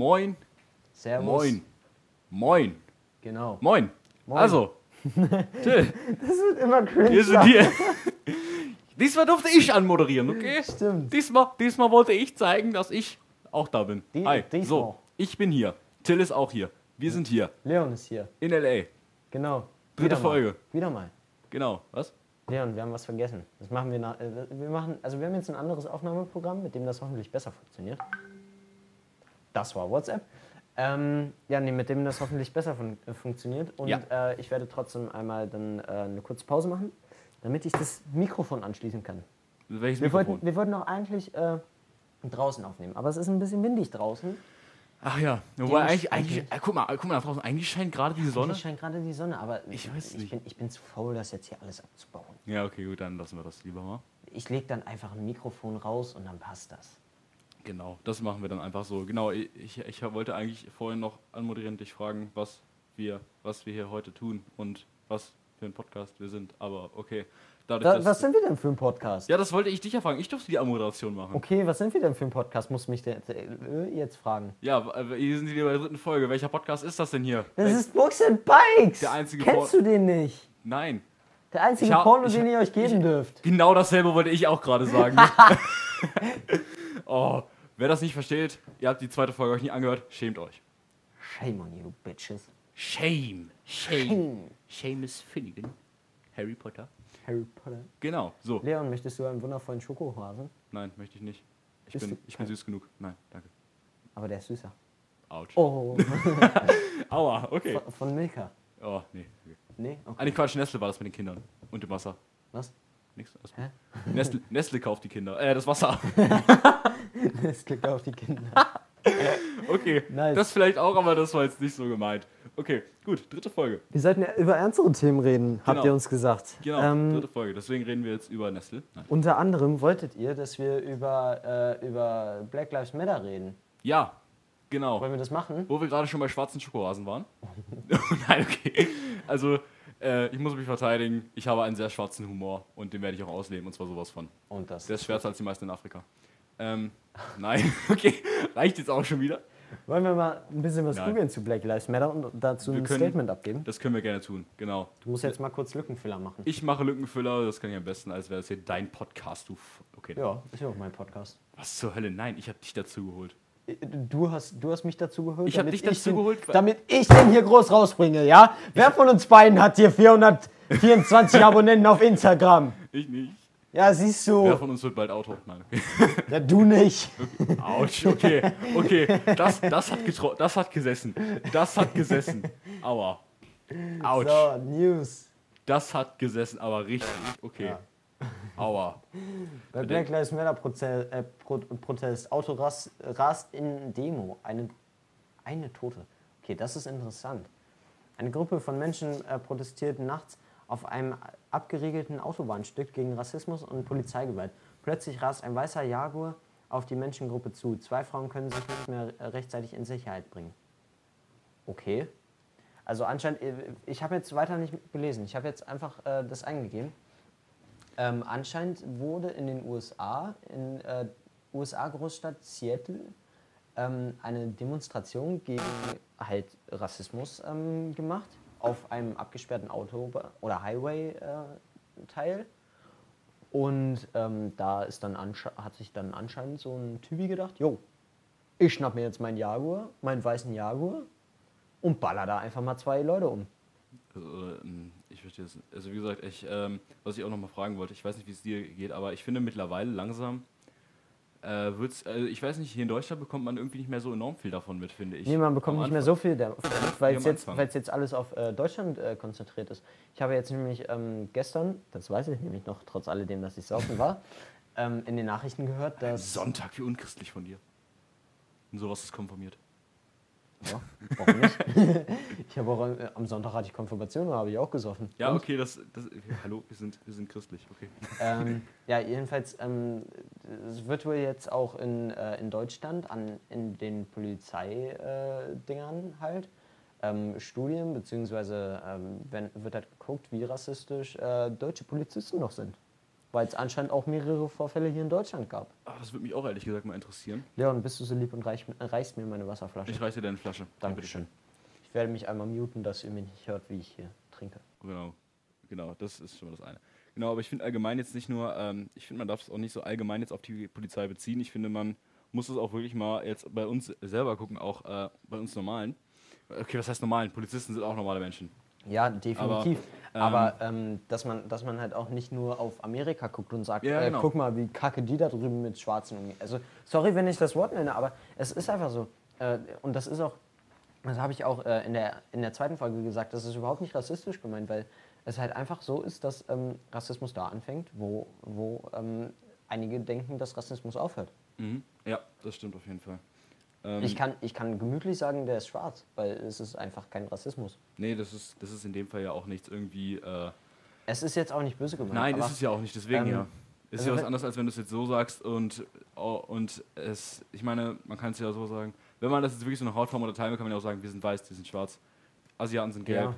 Moin. Servus. Moin. Moin. Genau. Moin. Moin. Also, Till, Das wird immer cringe. wir sind hier. Diesmal durfte ich anmoderieren, okay? Stimmt. Diesmal, diesmal wollte ich zeigen, dass ich auch da bin. Die- Hi. diesmal. So, ich bin hier. Till ist auch hier. Wir sind hier. Leon ist hier. In L.A. Genau. Dritte Wieder Folge. Mal. Wieder mal. Genau. Was? Leon, wir haben was vergessen. Das machen wir nach. Äh, wir machen, also wir haben jetzt ein anderes Aufnahmeprogramm, mit dem das hoffentlich besser funktioniert. Das war WhatsApp. Ähm, ja, nee, mit dem das hoffentlich besser fun äh, funktioniert. Und Ja. äh, ich werde trotzdem einmal dann äh, eine kurze Pause machen, damit ich das Mikrofon anschließen kann. Welches Wir Mikrofon? wollten, wir wollten auch eigentlich äh, draußen aufnehmen, aber es ist ein bisschen windig draußen. Ach ja. Wobei eigentlich, eigentlich, äh, guck mal, guck mal da draußen. Eigentlich scheint gerade die Sonne. Hier scheint gerade die Sonne, aber Ich weiß ich, nicht. bin, ich bin zu faul, das jetzt hier alles abzubauen. Ja, okay, gut, dann lassen wir das lieber mal. Ich lege dann einfach ein Mikrofon raus und dann passt das. Genau, das machen wir dann einfach so. Genau, ich, ich, ich wollte eigentlich vorhin noch anmoderierend dich fragen, was wir, was wir hier heute tun und was für ein Podcast wir sind. Aber okay. Dadurch, Da, was sind wir denn für ein Podcast? ja, das wollte ich dich ja fragen. Ich durfte die Anmoderation machen. Okay, was sind wir denn für ein Podcast? Muss mich der, äh, jetzt fragen. Ja, w- hier sind wir bei der dritten Folge. Welcher Podcast ist das denn hier? Das ist Books and Bikes. Der einzige Kennst du den nicht? Nein. Der einzige Ich hab- Porno, ich- den ihr euch geben dürft. Genau dasselbe wollte ich auch gerade sagen. oh, wer das nicht versteht, ihr habt die zweite Folge euch nie angehört, schämt euch. Shame on you, bitches. Shame. Shame. Shame. Seamus Finnegan. Harry Potter. Harry Potter. Genau, so. Leon, möchtest du einen wundervollen Schokohasen? Nein, möchte ich nicht. Ich Bist bin, du- ich bin süß genug. Nein, danke. Aber der ist süßer. Autsch. Oh, Aua, okay. von- von Milka. Oh, nee. Nee? Okay. Ah, nee, Quatsch, Nestle war das mit den Kindern. Und dem Wasser. Was? Nix. Hä? Nestle, Nestle kauft die Kinder. Äh, das Wasser. Es klickt auf die Kinder. Okay. Nice. Das vielleicht auch, aber das war jetzt nicht so gemeint. Okay, gut. Dritte Folge. Wir sollten ja über ernstere Themen reden, habt Genau. ihr uns gesagt. Genau, Ähm, dritte Folge. Deswegen reden wir jetzt über Nestle. Nein. unter anderem wolltet ihr, dass wir über, äh, über Black Lives Matter reden. Ja, genau. Wollen wir das machen? Wo wir gerade schon bei schwarzen Schokohasen waren. Nein, okay. Also, äh, ich muss mich verteidigen. Ich habe einen sehr schwarzen Humor und den werde ich auch ausleben. Und zwar sowas von. Und das. Der ist schwärzer als die meisten in Afrika. Ähm, nein, okay. Reicht jetzt auch schon wieder. Wollen wir mal ein bisschen was Nein. googeln zu Black Lives Matter und dazu Wir ein können- Statement abgeben? Das können wir gerne tun, genau. Du musst jetzt mal kurz Lückenfüller machen. Ich mache Lückenfüller, das kann ich am besten, als wäre das hier dein Podcast. Du okay. Ja, ist ja auch mein Podcast. Was zur Hölle? Nein, ich habe dich dazu geholt. Du hast, du hast mich dazu geholt. Ich hab damit dich dazu den, geholt, Damit ich den hier groß rausbringe, ja? Wer von uns beiden hat hier 424 Abonnenten auf Instagram? Ich nicht. Ja, siehst Wer du. von uns wird bald Auto? Nein, okay. Ja, du nicht. Autsch, okay. Okay, das, das, hat getro das hat gesessen. Das hat gesessen. Aua. Autsch. So, News. Das hat gesessen, aber richtig. Okay. Aua. Bei Black Lives Matter Prozess, äh, Pro Protest. Auto rast, rast in Demo. Eine, eine Tote. Okay, das ist interessant. Eine Gruppe von Menschen äh, protestiert nachts auf einem abgeriegelten Autobahnstück gegen Rassismus und Polizeigewalt. Plötzlich rast ein weißer Jaguar auf die Menschengruppe zu. Zwei Frauen können sich nicht mehr äh, rechtzeitig in Sicherheit bringen. Okay. Also anscheinend, äh, ich habe jetzt weiter nicht gelesen. Ich habe jetzt einfach äh, das eingegeben. Ähm, anscheinend wurde in den USA, in äh, USA-Großstadt Seattle, ähm, eine Demonstration gegen halt Rassismus ähm, gemacht auf einem abgesperrten Auto oder Highway-Teil. Und ähm, da ist dann hat sich dann anscheinend so ein Typi gedacht, jo, ich schnapp mir jetzt meinen Jaguar, meinen weißen Jaguar und baller da einfach mal zwei Leute um. Also, ähm, ich verstehe es. Also wie gesagt, ich, ähm, was ich auch noch mal fragen wollte, ich weiß nicht, wie es dir geht, aber ich finde mittlerweile langsam äh, wird's, also ich weiß nicht, hier in Deutschland bekommt man irgendwie nicht mehr so enorm viel davon mit, finde ich. Nee, man bekommt Am nicht mehr so viel davon, weil es jetzt, weil's jetzt alles auf äh, Deutschland äh, konzentriert ist. Ich habe jetzt nämlich ähm, gestern, das weiß ich nämlich noch, trotz alledem, dass ich saufen war, ähm, in den Nachrichten gehört, dass... Sonntag, wie unchristlich von dir. Und sowas ist konformiert. Ja, warum nicht? ich habe auch äh, am Sonntag hatte ich Konfirmation, da habe ich auch gesoffen. Ja, Und? okay, das, das hallo, wir sind, wir sind christlich, okay. Ähm, ja, jedenfalls, ähm, es wird wohl jetzt auch in, äh, in Deutschland an, in den Polizeidingern Dingern halt ähm, Studien, beziehungsweise ähm, wenn, wird halt geguckt, wie rassistisch äh, deutsche Polizisten noch sind. Weil es anscheinend auch mehrere Vorfälle hier in Deutschland gab. Ach, das würde mich auch ehrlich gesagt mal interessieren. Leon, bist du so lieb und reich, reichst mir meine Wasserflasche? Ich reiche dir deine Flasche. Dankeschön. Ich werde mich einmal muten, dass ihr mich nicht hört, wie ich hier trinke. Genau, genau, das ist schon mal das eine. Genau, aber ich finde allgemein jetzt nicht nur, ähm, ich finde, man darf es auch nicht so allgemein jetzt auf die Polizei beziehen. Ich finde, man muss es auch wirklich mal jetzt bei uns selber gucken, auch äh, bei uns Normalen. Okay, was heißt normalen? Polizisten sind auch normale Menschen. Ja, definitiv. Aber, ähm, ähm, dass, man, dass man halt auch nicht nur auf Amerika guckt und sagt, Ja, äh, genau. guck mal, wie kacke die da drüben mit Schwarzen umgehen. Also, sorry, wenn ich das Wort nenne, aber es ist einfach so. Äh, und das ist auch, das habe ich auch äh, in, der, in der zweiten Folge gesagt, das ist überhaupt nicht rassistisch gemeint, weil es halt einfach so ist, dass ähm, Rassismus da anfängt, wo, wo ähm, einige denken, dass Rassismus aufhört. Mhm. Ja, das stimmt auf jeden Fall. Ähm, Ich kann, ich kann gemütlich sagen, der ist schwarz, weil es ist einfach kein Rassismus. nee, das ist, das ist in dem Fall ja auch nichts irgendwie. Äh, Es ist jetzt auch nicht böse gemeint. nein, aber ist es ja auch nicht, deswegen ähm, ja. Ist also ja was anderes, als wenn du es jetzt so sagst und, und es, ich meine, man kann es ja so sagen, wenn man das jetzt wirklich so nach Hautform oder Teil kann man ja auch sagen, wir sind weiß, die sind schwarz. Asiaten sind gelb.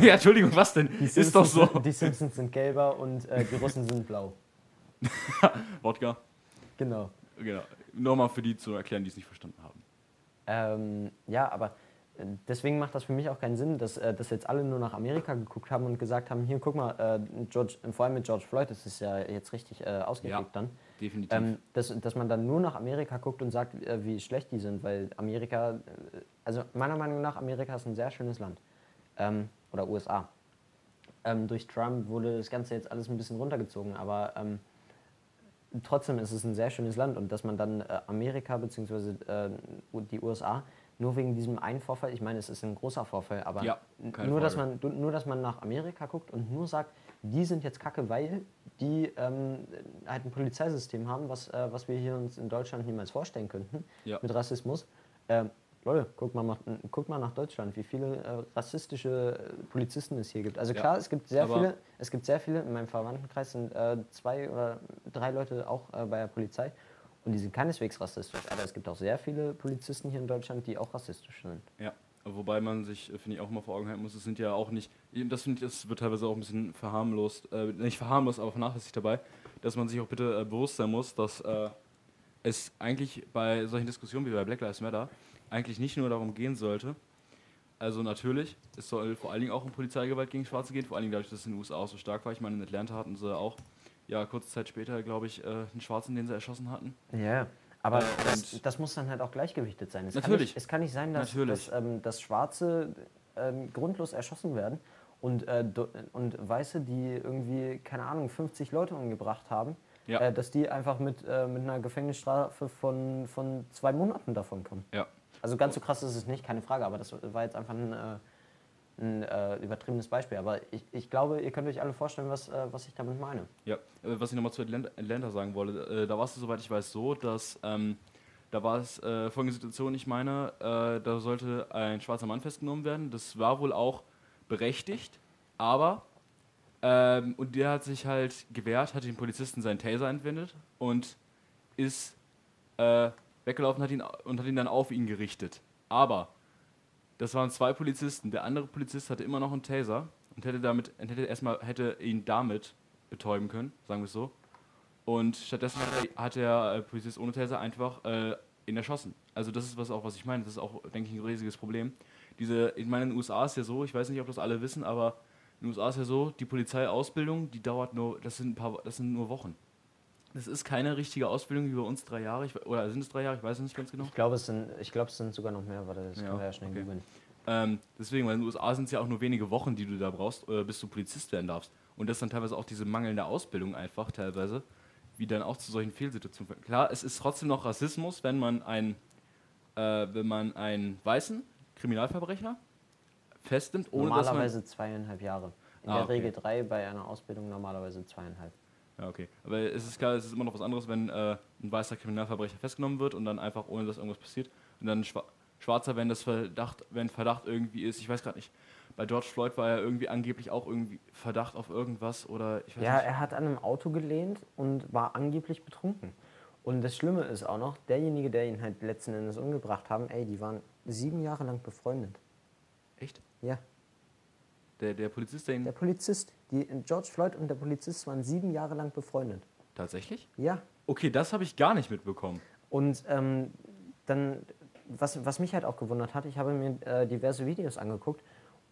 Ja, Entschuldigung, was denn? Die Ist doch so. Sind, die Simpsons sind gelber und äh, die Russen sind blau. Wodka. Genau. Genau. Nochmal für die zu erklären, die es nicht verstanden haben. Ähm, ja, aber äh, deswegen macht das für mich auch keinen Sinn, dass, äh, dass jetzt alle nur nach Amerika geguckt haben und gesagt haben, hier guck mal, äh, George, vor allem mit George Floyd, das ist ja jetzt richtig äh, ausgeklickt dann, Definitiv. ähm, dass, dass man dann nur nach Amerika guckt und sagt, wie schlecht die sind, weil Amerika, also meiner Meinung nach, Amerika ist ein sehr schönes Land. Ähm, oder USA. Ähm, durch Trump wurde das Ganze jetzt alles ein bisschen runtergezogen, aber ähm, trotzdem ist es ein sehr schönes Land und dass man dann äh, Amerika bzw. Äh, die USA nur wegen diesem einen Vorfall, ich meine, es ist ein großer Vorfall, aber Ja, nur, dass man, nur, dass man nach Amerika guckt und nur sagt, die sind jetzt kacke, weil die ähm, halt ein Polizeisystem haben, was, äh, was wir hier uns in Deutschland niemals vorstellen könnten, Ja. mit Rassismus. Leute, guck mal, nach, guck mal nach Deutschland, wie viele äh, rassistische äh, Polizisten es hier gibt. Also Ja, klar, es gibt sehr viele, es gibt sehr viele, in meinem Verwandtenkreis sind äh, zwei oder drei Leute auch äh, bei der Polizei und die sind keineswegs rassistisch. Aber es gibt auch sehr viele Polizisten hier in Deutschland, die auch rassistisch sind. Ja, wobei man sich, äh, finde ich, auch mal vor Augen halten muss, es sind ja auch nicht, das finde ich, das wird teilweise auch ein bisschen verharmlost, äh, nicht verharmlost, aber vernachlässigt dabei, dass man sich auch bitte bewusst sein muss, dass es eigentlich bei solchen Diskussionen wie bei Black Lives Matter eigentlich nicht nur darum gehen sollte, also natürlich, es soll vor allen Dingen auch um Polizeigewalt gegen Schwarze gehen, vor allen Dingen dadurch, dass es in den USA auch so stark war. Ich meine, in Atlanta hatten sie auch, ja, kurze Zeit später, glaube ich, äh, einen Schwarzen, den sie erschossen hatten. Ja, aber Äh, das, das muss dann halt auch gleichgewichtet sein. Es Kann Natürlich. nicht, es kann nicht sein, dass, dass, ähm, dass Schwarze ähm, grundlos erschossen werden und, äh, und Weiße, die irgendwie, keine Ahnung, 50 Leute umgebracht haben, Ja. äh, dass die einfach mit, äh, mit einer Gefängnisstrafe von, von zwei Monaten davon kommen. Ja, Also ganz so krass ist es nicht, keine Frage, aber das war jetzt einfach ein, äh, ein äh, übertriebenes Beispiel. Aber ich, ich glaube, ihr könnt euch alle vorstellen, was, äh, was ich damit meine. Ja, äh, was ich nochmal zu Atlanta, sagen wollte, äh, da war es, soweit ich weiß, so, dass ähm, da war es äh, folgende Situation, ich meine, da sollte ein schwarzer Mann festgenommen werden. Das war wohl auch berechtigt, aber ähm, und der hat sich halt gewehrt, hat den Polizisten seinen Taser entwendet und ist äh, weggelaufen hat ihn, und hat ihn dann auf ihn gerichtet. Aber das waren zwei Polizisten. Der andere Polizist hatte immer noch einen Taser und hätte damit, hätte erstmal hätte ihn damit betäuben können, sagen wir es so. Und stattdessen hat, hat der äh, Polizist ohne Taser einfach äh, ihn erschossen. Also das ist was auch, was ich meine. Das ist auch, denke ich, ein riesiges Problem. Diese, ich meine, in den USA ist ja so, ich weiß nicht, ob das alle wissen, aber in den USA ist ja so, die Polizeiausbildung, die dauert nur, das sind ein paar, das sind nur Wochen. Das ist keine richtige Ausbildung wie bei uns drei Jahre, ich, oder sind es drei Jahre, ich weiß es nicht ganz genau. Ich glaube, es sind, ich glaube, es sind sogar noch mehr, warte, das Ja, können wir ja schnell okay. googeln. Ähm, deswegen, weil in den USA sind es ja auch nur wenige Wochen, die du da brauchst, äh, bis du Polizist werden darfst. Und das ist dann teilweise auch diese mangelnde Ausbildung einfach teilweise, wie dann auch zu solchen Fehlsituationen führt. Klar, es ist trotzdem noch Rassismus, wenn man einen, äh, wenn man einen weißen Kriminalverbrecher festnimmt, ohne dass man... Normalerweise zweieinhalb Jahre. In Ah, der okay. Regel drei, bei einer Ausbildung normalerweise zweieinhalb. Ja, okay. Aber es ist klar, es ist immer noch was anderes, wenn äh, ein weißer Kriminalverbrecher festgenommen wird und dann einfach, ohne dass irgendwas passiert, und dann ein Schwa Schwarzer, wenn das Verdacht, wenn Verdacht irgendwie ist, ich weiß gerade nicht, bei George Floyd war ja irgendwie angeblich auch irgendwie Verdacht auf irgendwas oder ich weiß Ja, nicht. er hat an einem Auto gelehnt und war angeblich betrunken. Und das Schlimme ist auch noch, derjenige, der ihn halt letzten Endes umgebracht haben, ey, die waren sieben Jahre lang befreundet. Echt? Ja. Der, der Polizist, der ihn. Der Polizist. Die, George Floyd und der Polizist waren sieben Jahre lang befreundet. Tatsächlich? Ja. Okay, das habe ich gar nicht mitbekommen. Und ähm, dann, was, was mich halt auch gewundert hat, ich habe mir äh, diverse Videos angeguckt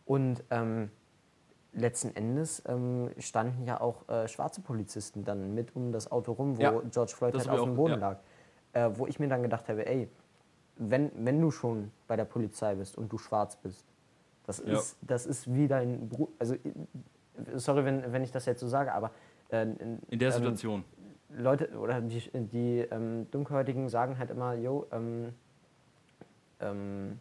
und ähm, letzten Endes ähm, standen ja auch äh, schwarze Polizisten dann mit um das Auto rum, wo Ja, George Floyd halt auf dem auch- Boden ja. lag. Äh, wo ich mir dann gedacht habe, ey, wenn, wenn du schon bei der Polizei bist und du schwarz bist, das Ja. ist, das ist wie dein Bruder. Also, sorry, wenn, wenn ich das jetzt so sage, aber. Äh, In der ähm, Situation. Leute oder die, die ähm, Dunkelhäutigen sagen halt immer, yo, ähm, ähm,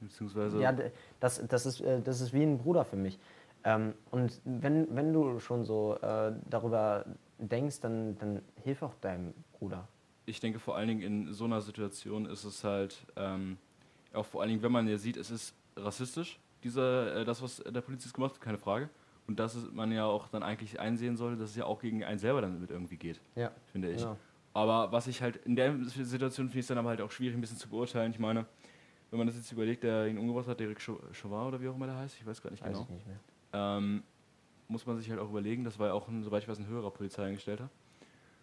Beziehungsweise. ja, das, das, ist, äh, das ist wie ein Bruder für mich. Ähm, und wenn, wenn du schon so äh, darüber denkst, dann, dann hilf auch deinem Bruder. ich denke vor allen Dingen in so einer Situation ist es halt, ähm, auch vor allen Dingen, wenn man ja sieht, es ist rassistisch, dieser, äh, das, was der Polizist gemacht hat, keine Frage. Und dass man ja auch dann eigentlich einsehen sollte, dass es ja auch gegen einen selber dann mit irgendwie geht, Ja, finde ich. genau. Aber was ich halt in der Situation finde ich es dann aber halt auch schwierig, ein bisschen zu beurteilen. Ich meine, wenn man das jetzt überlegt, der ihn umgebracht hat, Derek Chau- Chauvin oder wie auch immer der heißt, ich weiß gar nicht Weiß genau ich nicht mehr. ähm, muss man sich halt auch überlegen, das war ja auch, ein, soweit ich weiß, ein höherer Polizeiangestellter,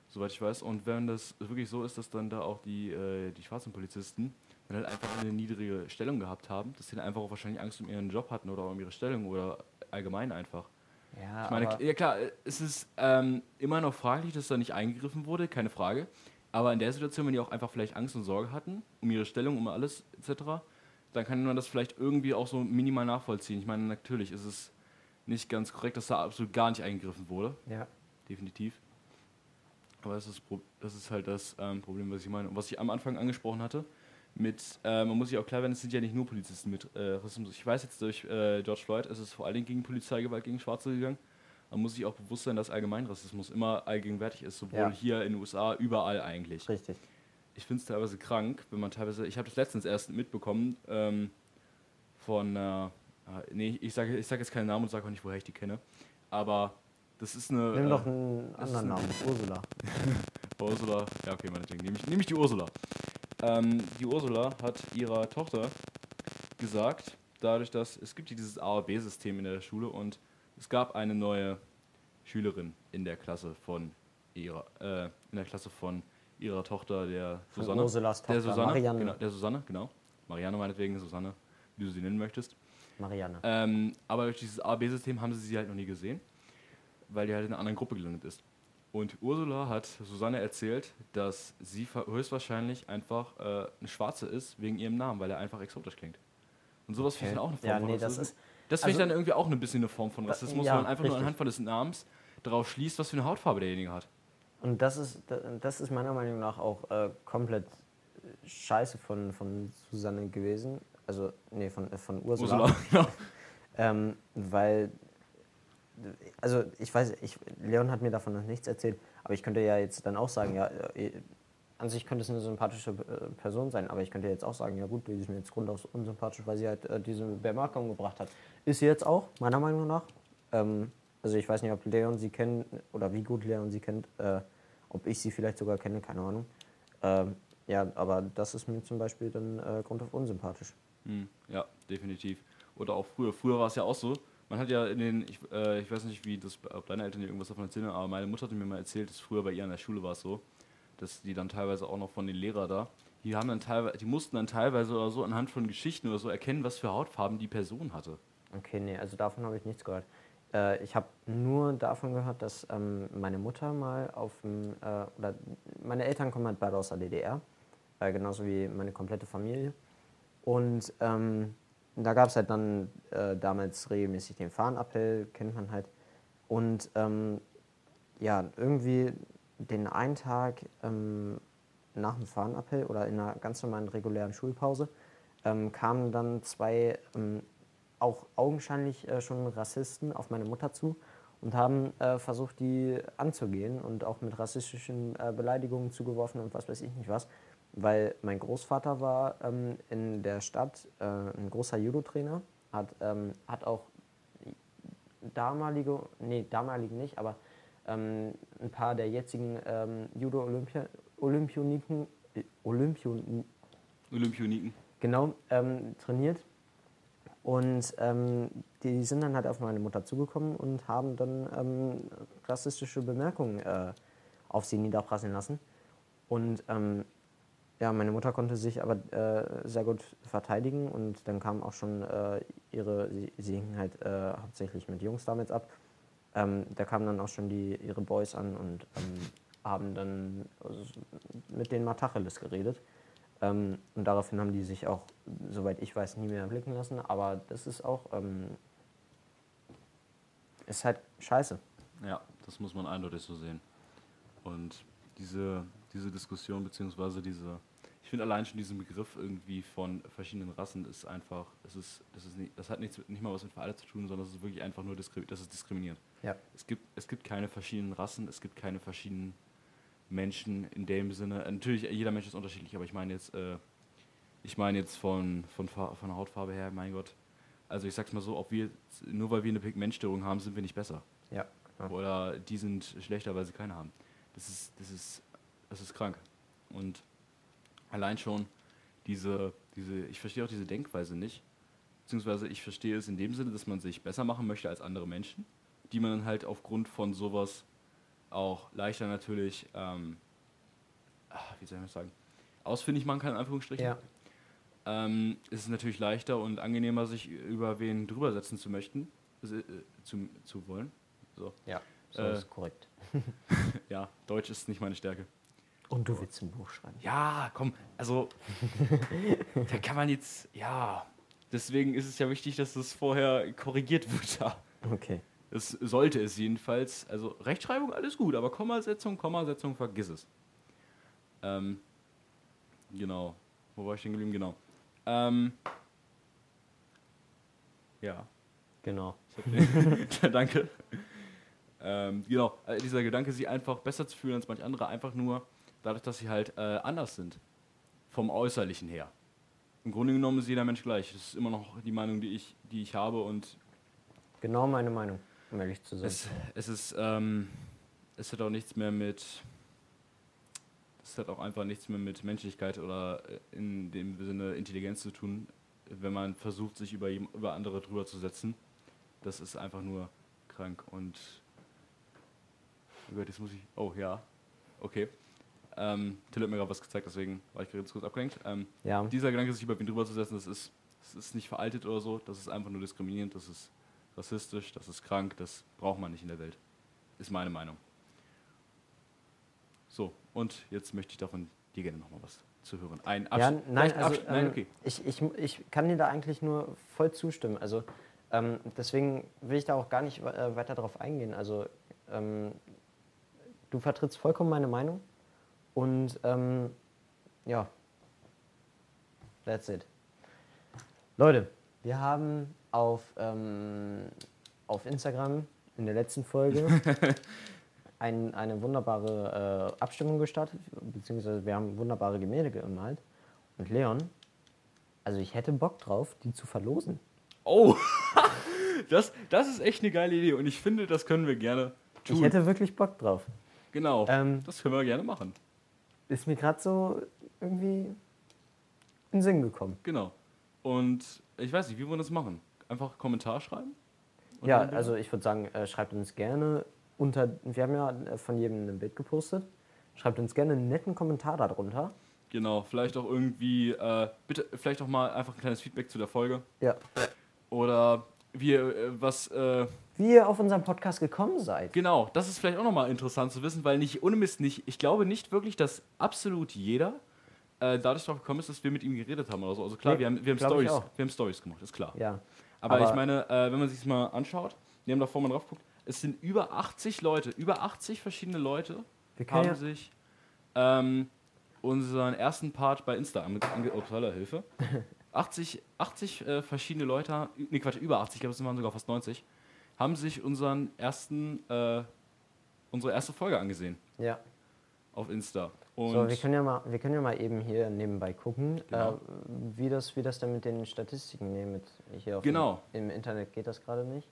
soweit ich weiß. Und wenn das wirklich so ist, dass dann da auch die, äh, die schwarzen Polizisten dann halt einfach eine niedrige Stellung gehabt haben, dass sie dann einfach auch wahrscheinlich Angst um ihren Job hatten oder um ihre Stellung oder allgemein einfach. Ja, Ich meine, ja klar, es ist ähm, immer noch fraglich, dass da nicht eingegriffen wurde, keine Frage. Aber in der Situation, wenn die auch einfach vielleicht Angst und Sorge hatten, um ihre Stellung, um alles etc., dann kann man das vielleicht irgendwie auch so minimal nachvollziehen. Ich meine, natürlich ist es nicht ganz korrekt, dass da absolut gar nicht eingegriffen wurde, ja. definitiv. Aber das ist, das ist halt das ähm, Problem, was ich meine. Und was ich am Anfang angesprochen hatte, mit, äh, man muss sich auch klar werden, es sind ja nicht nur Polizisten mit äh, Rassismus. Ich weiß jetzt durch äh, George Floyd, ist es vor allen Dingen gegen Polizeigewalt gegen Schwarze gegangen. Man muss sich auch bewusst sein, dass Allgemeinrassismus immer allgegenwärtig ist, sowohl Ja. hier in den USA, überall eigentlich. Richtig. Ich finde es teilweise krank, wenn man teilweise, ich habe das letztens erst mitbekommen ähm, von, äh, äh, nee, ich sage ich sag jetzt keinen Namen und sage auch nicht, woher ich die kenne, aber das ist eine... Nimm äh, doch einen das ist anderen Namen, Ursula. Ursula, ja okay, meinetwegen, nehme ich, nehm ich die Ursula. Ähm, die Ursula hat ihrer Tochter gesagt, dadurch, dass es gibt dieses A- und B-System in der Schule und es gab eine neue Schülerin in der Klasse von ihrer, äh, in der Klasse von ihrer Tochter, der Von Susanne. Ursulas der Tochter, Susanne, Marianne. Genau, der Susanne, genau. Marianne meinetwegen, Susanne, wie du sie nennen möchtest. Marianne. Ähm, aber durch dieses A-B-System haben sie sie halt noch nie gesehen, weil die halt in einer anderen Gruppe gelandet ist. Und Ursula hat Susanne erzählt, dass sie höchstwahrscheinlich einfach äh, eine Schwarze ist wegen ihrem Namen, weil er einfach exotisch klingt. Und sowas finde ich dann auch eine Form Ja, von nee, das Rassismus. ist. Das finde ich also- dann irgendwie auch ein bisschen eine Form von Rassismus, ja, weil man einfach nur richtig. anhand von des Namens darauf schließt, was für eine Hautfarbe derjenige hat. Und das ist, das ist meiner Meinung nach auch äh, komplett scheiße von, von Susanne gewesen. Also, nee, von, äh, von Ursula. Ursula, genau. Ähm, weil, also ich weiß, ich, Leon hat mir davon noch nichts erzählt, aber ich könnte ja jetzt dann auch sagen, ja, äh, an sich könnte es eine sympathische äh, Person sein, aber ich könnte jetzt auch sagen, ja gut, die ist mir jetzt grundaus unsympathisch, weil sie halt äh, diese Bemerkung gebracht hat. Ist sie jetzt auch, meiner Meinung nach. Ähm, also ich weiß nicht, ob Leon sie kennt oder wie gut Leon sie kennt, äh, ob ich sie vielleicht sogar kenne, keine Ahnung. Ähm, ja, aber das ist mir zum Beispiel dann äh, grundauf unsympathisch. Hm, ja, definitiv. Oder auch früher. Früher war es ja auch so. Man hat ja in den, ich, äh, ich weiß nicht, wie das, ob deine Eltern dir irgendwas davon erzählen, aber meine Mutter hatte mir mal erzählt, dass früher bei ihr an der Schule war es so, dass die dann teilweise auch noch von den Lehrern da, die haben dann teilweise, die mussten dann teilweise oder so anhand von Geschichten oder so erkennen, was für Hautfarben die Person hatte. Okay, nee, also davon habe ich nichts gehört. Äh, ich habe nur davon gehört, dass ähm, meine Mutter mal auf dem, äh, oder meine Eltern kommen halt beide aus der DDR, äh, genauso wie meine komplette Familie. Und ähm, da gab es halt dann äh, damals regelmäßig den Fahnenappell, kennt man halt. Und ähm, ja, irgendwie den einen Tag ähm, nach dem Fahnenappell oder in einer ganz normalen regulären Schulpause ähm, kamen dann zwei ähm, auch augenscheinlich äh, schon Rassisten auf meine Mutter zu und haben äh, versucht, die anzugehen und auch mit rassistischen äh, Beleidigungen zugeworfen und was weiß ich nicht was. Weil mein Großvater war ähm, in der Stadt äh, ein großer Judo-Trainer, hat, ähm, hat auch damalige, nee, damalige nicht, aber ähm, ein paar der jetzigen ähm, Judo-Olympioniken, Olympion, Olympioniken. genau, ähm, trainiert. Und ähm, die sind dann halt auf meine Mutter zugekommen und haben dann rassistische Bemerkungen äh, auf sie niederprasseln lassen. Und ähm, ja, meine Mutter konnte sich aber äh, sehr gut verteidigen und dann kam auch schon äh, ihre, sie, sie hingen halt äh, hauptsächlich mit Jungs damals ab. Ähm, da kamen dann auch schon die, ihre Boys an und ähm, haben dann also, mit denen Matacheles geredet. Ähm, und daraufhin haben die sich auch, soweit ich weiß, nie mehr blicken lassen. Aber das ist auch, ähm, ist halt scheiße. Ja, das muss man eindeutig so sehen. Und diese, diese Diskussion, beziehungsweise diese, ich finde allein schon diesen Begriff irgendwie von verschiedenen Rassen ist einfach, es ist, das, ist nicht, das hat nichts, nicht mal was mit Veraltet zu tun, sondern es ist wirklich einfach nur diskri das ist diskriminiert. Ja. Es gibt, es gibt keine verschiedenen Rassen, es gibt keine verschiedenen Menschen in dem Sinne. Natürlich, jeder Mensch ist unterschiedlich, aber ich meine jetzt, äh, ich meine jetzt von, von, von der Hautfarbe her, mein Gott. Also ich sag's mal so, ob wir, nur weil wir eine Pigmentstörung haben, sind wir nicht besser. Ja. ja. Oder die sind schlechter, weil sie keine haben. Das ist, das ist, das ist krank. Und allein schon diese, diese, ich verstehe auch diese Denkweise nicht. Beziehungsweise ich verstehe es in dem Sinne, dass man sich besser machen möchte als andere Menschen, die man dann halt aufgrund von sowas auch leichter natürlich, ähm, ah, wie soll ich das sagen, ausfindig machen kann, in Anführungsstrichen. Ja. Ähm, ist es natürlich leichter und angenehmer, sich über wen drüber setzen zu möchten, äh, zu, zu wollen. So. Ja, so Äh, ist korrekt. Ja, Deutsch ist nicht meine Stärke. Und du willst ein Buch schreiben. Ja, komm, also da kann man jetzt, ja, deswegen ist es ja wichtig, dass das vorher korrigiert wird. Ja. Okay. Das sollte es jedenfalls. Also Rechtschreibung alles gut, aber Kommasetzung, Kommasetzung, vergiss es. Ähm, genau. Wo war ich denn geblieben? Genau. Ähm, ja. Genau. ja, danke. Ähm, genau, äh, dieser Gedanke, sie einfach besser zu fühlen als manch andere, einfach nur dadurch, dass sie halt äh, anders sind. Vom Äußerlichen her. Im Grunde genommen ist jeder Mensch gleich. Das ist immer noch die Meinung, die ich, die ich habe und Genau meine Meinung, um ehrlich zu sein. es, es ist, ähm, es hat auch nichts mehr mit, es hat auch einfach nichts mehr mit Menschlichkeit oder äh, in dem Sinne Intelligenz zu tun, wenn man versucht, sich über, über andere drüber zu setzen. Das ist einfach nur krank und, Gott, jetzt muss ich, oh ja, okay. Ähm, Till hat mir gerade was gezeigt, deswegen war ich gerade kurz abgelenkt. Ähm, ja, dieser Gedanke, sich über wen drüber zu setzen, das ist, das ist nicht veraltet oder so, das ist einfach nur diskriminierend, das ist rassistisch, das ist krank, das braucht man nicht in der Welt. Ist meine Meinung. So, und jetzt möchte ich davon dir gerne nochmal was zu hören. Ein ja Absch- nein, also, nein, ähm, okay. ich, ich, ich kann dir da eigentlich nur voll zustimmen. Also ähm, deswegen will ich da auch gar nicht äh, weiter drauf eingehen. Also ähm, du vertrittst vollkommen meine Meinung und ähm, ja, that's it. Leute, wir haben auf, ähm, auf Instagram in der letzten Folge ein, eine wunderbare äh, Abstimmung gestartet, beziehungsweise wir haben wunderbare Gemälde gemalt. Und Leon, also ich hätte Bock drauf, die zu verlosen. Oh, das, das ist echt eine geile Idee und ich finde, das können wir gerne tun. Ich hätte wirklich Bock drauf. genau, Ähm, das können wir gerne machen. Ist mir gerade so irgendwie in den Sinn gekommen. Genau. Und ich weiß nicht, wie wollen wir das machen? Einfach Kommentar schreiben? Und Ja, also ich würde sagen, äh, schreibt uns gerne unter, wir haben ja äh, von jedem ein Bild gepostet. Schreibt uns gerne einen netten Kommentar darunter. Genau, vielleicht auch irgendwie, äh, bitte, vielleicht auch mal einfach ein kleines Feedback zu der Folge. Ja. Oder wie, äh, was, äh, Wie ihr auf unseren Podcast gekommen seid. genau, das ist vielleicht auch nochmal interessant zu wissen, weil nicht, ohne Mist nicht, ich glaube nicht wirklich, dass absolut jeder äh, dadurch drauf gekommen ist, dass wir mit ihm geredet haben oder so. Also klar, Nee, wir haben, wir haben Stories, wir haben Stories gemacht, ist klar. Ja. Aber, Aber- ich meine, äh, wenn man sich mal anschaut, wir haben davor mal drauf geguckt, es sind über 80 Leute, über 80 verschiedene Leute haben ja, sich ähm, unseren ersten Part bei Insta ange... ange Upsala, Hilfe. 80, 80 äh, verschiedene Leute, nee Quatsch, über 80, ich glaube es waren sogar fast 90, haben sich unseren ersten, äh, unsere erste Folge angesehen ja. auf Insta. Und So, wir können, ja mal, wir können ja mal eben hier nebenbei gucken, Genau. äh, wie, das, wie das dann mit den Statistiken nee, mit hier auf Genau. dem, im Internet geht das gerade nicht.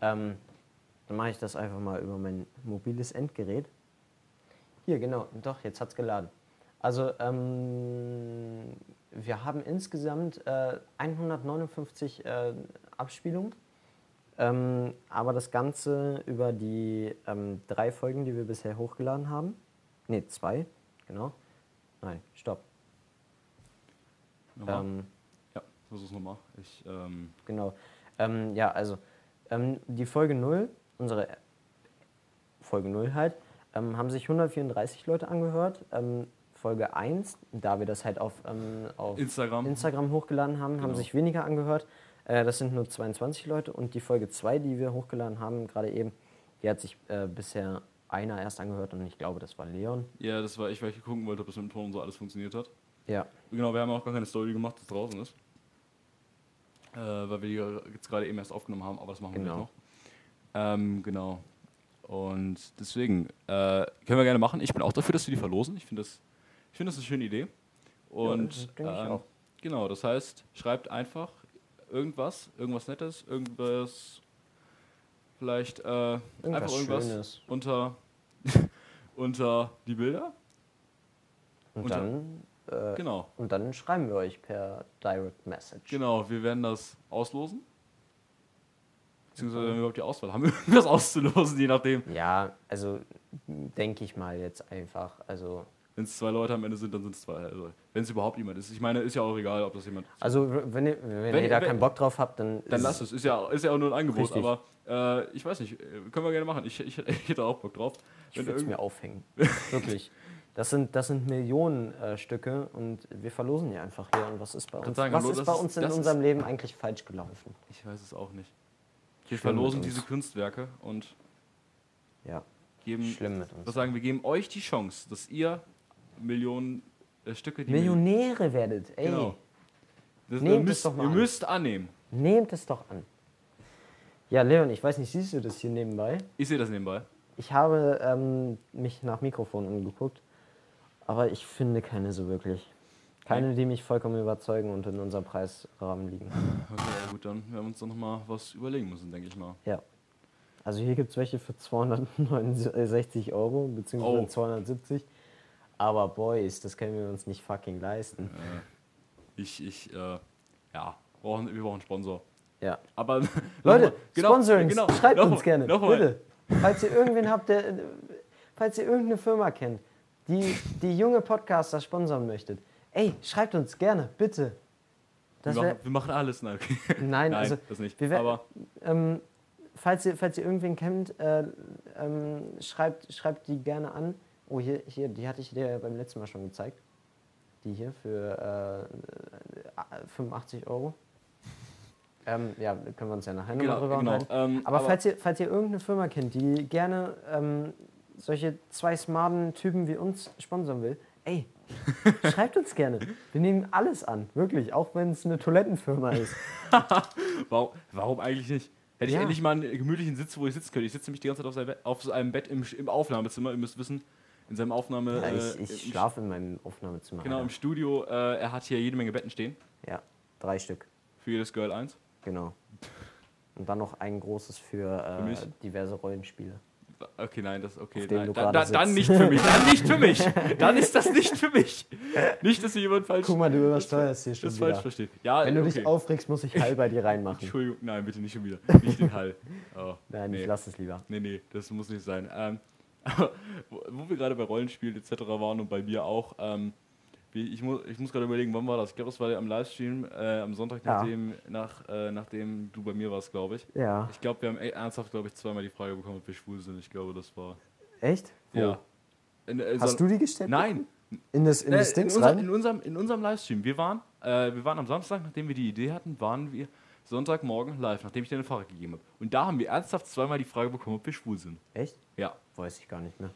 Ähm, dann mache ich das einfach mal über mein mobiles Endgerät. Hier, genau, doch, jetzt hat es geladen. Also, ähm, wir haben insgesamt äh, 159 äh, Abspielungen Ähm, aber das Ganze über die ähm, drei Folgen, die wir bisher hochgeladen haben. Ne, zwei, genau. Nein, stopp. Nochmal? Ähm, ja, versuch's nochmal. Ich, ähm, genau. Ähm, ja, also ähm, die Folge 0, unsere Folge 0 halt, haben sich 134 Leute angehört. Folge 1, da wir das halt auf, auf Instagram. Instagram hochgeladen haben, haben Genau. sich weniger angehört. Äh, das sind nur 22 Leute. Und die Folge 2, die wir hochgeladen haben, gerade eben, die hat sich äh, bisher einer erst angehört und ich glaube, das war Leon. Ja, das war ich, weil ich gucken wollte, ob das mit dem Ton und so alles funktioniert hat. Ja. Genau, wir haben auch gar keine Story gemacht, das draußen ist. Äh, weil wir die jetzt gerade eben erst aufgenommen haben, aber das machen wir Genau. gleich noch. Ähm, genau. Und deswegen, äh, können wir gerne machen. Ich bin auch dafür, dass wir die verlosen. Ich finde das, ich finde das eine schöne Idee. Und das denke ich ähm, auch. genau, das heißt, schreibt einfach irgendwas, irgendwas Nettes, irgendwas, vielleicht äh, Irgendwas einfach irgendwas Schönes. unter, unter die Bilder. Und Und dann, äh, Genau. und dann schreiben wir euch per Direct Message. Genau, wir werden das auslosen. Beziehungsweise wenn wir überhaupt die Auswahl haben, irgendwas auszulosen, je nachdem. Ja, also denke ich mal jetzt einfach. Also, Wenn es zwei Leute am Ende sind, dann sind es zwei. Also, wenn es überhaupt jemand ist. Ich meine, ist ja auch egal, ob das jemand. also wenn ihr, wenn Wenn- ihr da wenn- keinen Bock drauf habt, dann, Dann lasst es. Ist ja, ist ja auch nur ein Angebot, Richtig. aber äh, ich weiß nicht, können wir gerne machen. Ich, ich, ich hätte auch Bock drauf. Ich würde es mir aufhängen. Wirklich. Das sind, das sind Millionen äh, Stücke und wir verlosen die einfach hier. Und was ist bei uns, sagen, was ist bei uns in unserem Leben eigentlich falsch gelaufen? Ich weiß es auch nicht. Wir Schlimm verlosen diese Kunstwerke und Ja, geben. schlimm mit uns. Was sagen wir? Geben euch die Chance, dass ihr Millionen äh, Stücke, die Millionäre werdet, ey. Genau. Das, Nehmt ihr es müsst, doch mal ihr an. müsst annehmen. Nehmt es doch an. Ja, Leon, ich weiß nicht, siehst du das hier nebenbei? Ich sehe das nebenbei. Ich habe ähm, mich nach Mikrofonen umgeguckt, aber ich finde keine so wirklich. Keine, die mich vollkommen überzeugen und in unserem Preisrahmen liegen. Okay, ja gut, dann werden wir uns doch nochmal was überlegen müssen, denke ich mal. Ja. Also hier gibt es welche für 269 Euro, beziehungsweise Oh. 270. Aber Boys, das können wir uns nicht fucking leisten. Ich, ich, äh, ja, brauchen, wir brauchen einen Sponsor. Ja. Aber Leute, genau, Sponsoring, genau, schreibt nochmal- uns gerne, nochmal. bitte. Falls ihr irgendwen habt, der, äh, falls ihr irgendeine Firma kennt, die, die junge Podcaster sponsern möchtet, ey, schreibt uns gerne, bitte. Wir machen, wir machen alles. Nein, okay. nein, Nein, also, das nicht. wir Aber ähm, falls, ihr, falls ihr irgendwen kennt, äh, ähm, schreibt, schreibt die gerne an. Oh, hier, hier, die hatte ich dir beim letzten Mal schon gezeigt. Die hier für äh, 85 Euro. Ähm, ja, können wir uns ja nachher Genau, nochmal drüber genau, ähm, aber, aber- falls, ihr, falls ihr irgendeine Firma kennt, die gerne ähm, solche zwei smarten Typen wie uns sponsern will, ey, schreibt uns gerne. Wir nehmen alles an, wirklich, auch wenn es eine Toilettenfirma ist. warum, warum eigentlich nicht? Hätte ich Ja. endlich mal einen gemütlichen Sitz, wo ich sitzen könnte. Ich sitze nämlich die ganze Zeit auf, seinem Bett, auf so einem Bett im, im Aufnahmezimmer. Ihr müsst wissen, in seinem Aufnahme. Ja, äh, ich ich im- schlafe in meinem Aufnahmezimmer. Genau, im. Studio. Äh, er hat hier jede Menge Betten stehen. Ja, drei Stück, Für jedes Girl eins. genau. Und dann noch ein großes für, Für äh, mich? diverse Rollenspiele. Okay, nein, das okay. Nein, da, da, dann nicht für mich. Dann nicht für mich. Dann ist das nicht für mich. Nicht, dass hier jemand falsch, Guck mal, du übersteuerst hier schon das falsch wieder. versteht. Ja, Wenn du okay. dich aufregst, muss ich Hall bei dir reinmachen. Entschuldigung, nein, bitte nicht schon wieder. Nicht den Hall. Oh, Nein, nee. ich lass es lieber. Nee, nee, das muss nicht sein. Ähm, wo, wir gerade bei Rollenspielen etc. waren und bei mir auch, ähm, ich, mu ich muss gerade überlegen, wann war das? Ich glaube, das war am Livestream äh, am Sonntag, Ja. nachdem, nach, äh, nachdem du bei mir warst, glaube ich. Ja. Ich glaube, wir haben e- ernsthaft, glaube ich, zweimal die Frage bekommen, ob wir schwul sind. Ich glaube, das war. Echt? Wo? Ja. In, äh, Hast so- du die gestellt? Nein, In das, in äh, das in, unser, rein? in, unserem, in unserem Livestream. Wir waren, äh, wir waren am Samstag, nachdem wir die Idee hatten, waren wir Sonntagmorgen live, nachdem ich dir den Fahrrad gegeben habe. Und da haben wir ernsthaft zweimal die Frage bekommen, ob wir schwul sind. Echt? Ja, Weiß ich gar nicht mehr.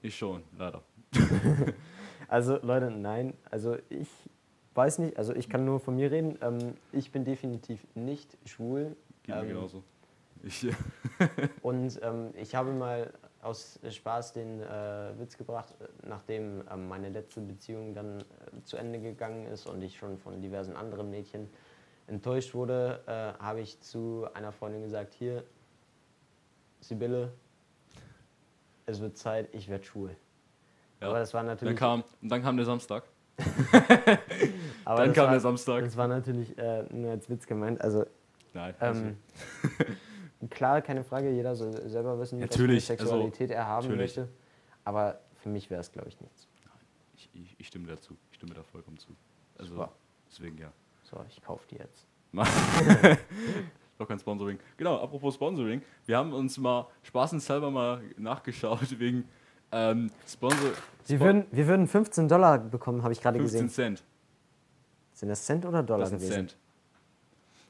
ich schon, leider. Also Leute, nein, also ich weiß nicht, also ich kann nur von mir reden. Ähm, ich bin definitiv nicht schwul. Geht mir Ähm, genauso. Ich, Und ähm, ich habe mal aus Spaß den äh, Witz gebracht, äh, nachdem ähm, meine letzte Beziehung dann äh, zu Ende gegangen ist und ich schon von diversen anderen Mädchen enttäuscht wurde, äh, habe ich zu einer Freundin gesagt, hier, Sibylle, es wird Zeit, ich werde schwul. ja. Aber das war dann natürlich... kam, und dann kam der Samstag. dann kam war, der Samstag. Das war natürlich äh, nur als Witz gemeint. Also Nein, also, ähm, klar, keine Frage, jeder soll selber wissen, Natürlich, welche also, Sexualität er haben natürlich. möchte. Aber für mich wäre es, glaube ich, nichts. Ich, ich, ich stimme dazu. Ich stimme da vollkommen zu. Also, Super. deswegen ja. So, ich kaufe die jetzt. Doch kein Sponsoring. Genau, apropos Sponsoring. Wir haben uns mal spaßenshalber mal nachgeschaut wegen ähm, Sponsor. Wir Spon- würden, wir würden 15 Dollar bekommen, habe ich gerade 15 gesehen. Cent. Sind das Cent oder Dollar Das gewesen? Cent.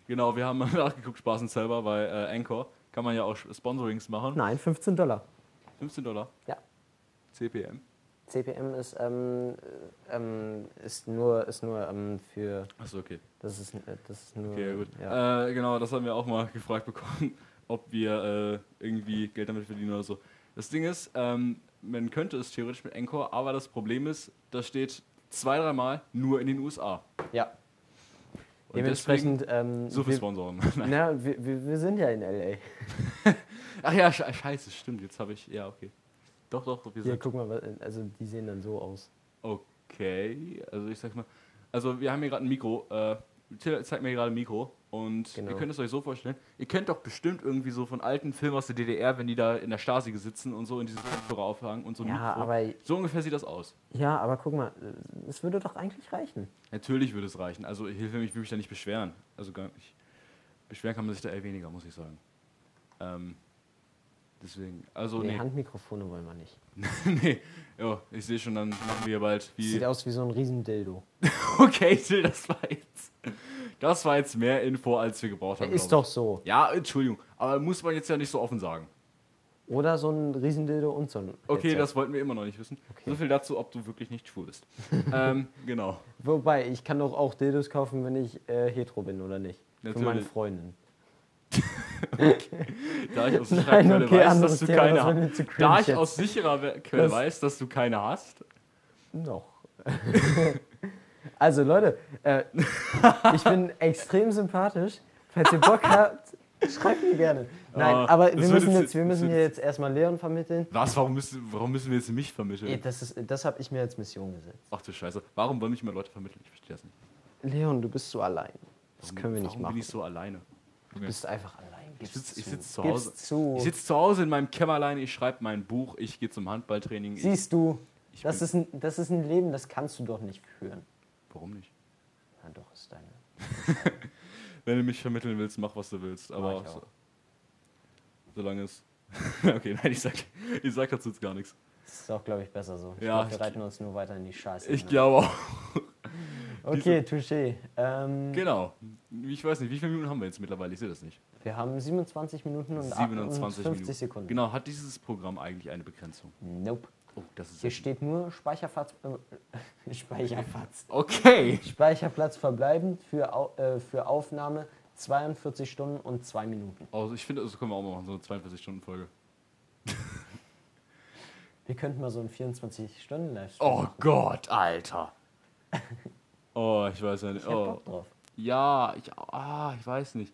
Genau, wir haben mal nachgeguckt, spaßenshalber bei äh, Anchor. Kann man ja auch Sponsorings machen. Nein, 15 Dollar. 15 Dollar. Ja. CPM. CPM ist, ähm, äh, ähm, ist nur, ist nur ähm, für. Achso, okay. Das ist, äh, das ist nur. Okay, gut. Ja. Äh, genau, das haben wir auch mal gefragt bekommen, ob wir äh, irgendwie Geld damit verdienen oder so. Das Ding ist, ähm, man könnte es theoretisch mit Anchor, aber das Problem ist, das steht zwei, dreimal nur in den USA. ja. Und Dementsprechend. deswegen Ähm, so viel wir, Sponsoren. na, wir, wir, wir sind ja in LA. Ach ja, sche- scheiße, stimmt. Jetzt habe ich. Ja, okay. Doch, doch, wir sind. guck mal, also die sehen dann so aus. Okay, also ich sag mal. Also wir haben hier gerade ein Mikro. Äh, Till zeigt mir gerade ein Mikro. Und Genau. ihr könnt es euch so vorstellen. Ihr kennt doch bestimmt irgendwie so von alten Filmen aus der DDR, wenn die da in der Stasi sitzen und so in diese Kopfhörer aufhängen und so ein Ja, Mikro. aber, So ungefähr sieht das aus. ja, aber guck mal, es würde doch eigentlich reichen. Natürlich würde es reichen. Also ich will mich wirklich da nicht beschweren. Also gar nicht. Beschweren kann man sich da eher weniger, muss ich sagen. Ähm, deswegen, also nee, nee. Handmikrofone wollen wir nicht. nee. Jo, ich sehe schon, dann machen wir bald wie. Sieht aus wie so ein Riesendildo. Okay, Till, das war jetzt. Das war jetzt mehr Info, als wir gebraucht haben. Ist doch so. Ja, Entschuldigung. Aber muss man jetzt ja nicht so offen sagen. Oder so ein Riesendildo und so ein. Okay, Headset. das wollten wir immer noch nicht wissen. Okay. So viel dazu, ob du wirklich nicht schwul bist. ähm, genau. Wobei, ich kann doch auch Dildos kaufen, wenn ich äh, hetero bin, oder nicht? Für meine Natürlich. Freundin. Da ich aus sicherer Nein, Quelle okay, weiß, dass du Thema, das keine mir zu Da ich jetzt. aus sicherer Quelle Das- weiß, dass du keine hast. Noch. also Leute, äh, ich bin extrem sympathisch. Falls ihr Bock habt, schreibt mir gerne. Nein, Ah, aber das wir müssen jetzt- wir das müssen hier jetzt erstmal Leon vermitteln. Was? Warum müssen, warum müssen wir jetzt mich vermitteln? Ey, Das, ist- das habe ich mir als Mission gesetzt. Ach du Scheiße. Warum wollen mich mal Leute vermitteln? Ich verstehe das nicht. Leon, du bist so allein. Das Warum- können wir nicht warum machen. bin ich so alleine? Du bist einfach allein. Ich Gib's sitze ich zu. sitz zu Hause. Ich sitze zu Hause in meinem Kämmerlein, ich schreibe mein Buch, ich gehe zum Handballtraining. Siehst du, ich das ist, ein, das ist ein Leben, das kannst du doch nicht führen. warum nicht? Na doch, ist deine. Wenn du mich vermitteln willst, mach was du willst. Aber so, solange es. okay, nein, ich sag, ich sag dazu jetzt gar nichts. Das ist auch, glaube ich, besser so. Ich Ja, glaub, wir ich- reiten uns nur weiter in die Scheiße. Ich glaube auch. Okay, touché. Ähm, Genau. Ich weiß nicht, wie viele Minuten haben wir jetzt mittlerweile? Ich sehe das nicht. Wir haben 27 Minuten und 27 58 Minuten. Sekunden. Genau, hat dieses Programm eigentlich eine Begrenzung? Nope. Oh, das ist Hier steht nur Speicherplatz, äh, Speicherplatz. Okay. Speicherplatz verbleibend für, Au, äh, für Aufnahme 42 Stunden und 2 Minuten. Also ich finde, das können wir auch mal machen, so eine 42-Stunden-Folge. Wir könnten mal so einen 24-Stunden-Livestream Oh machen. Gott, Alter. Oh, ich weiß ja nicht. Ich hab Oh. Bock drauf. Ja, ich, ah, ich weiß nicht.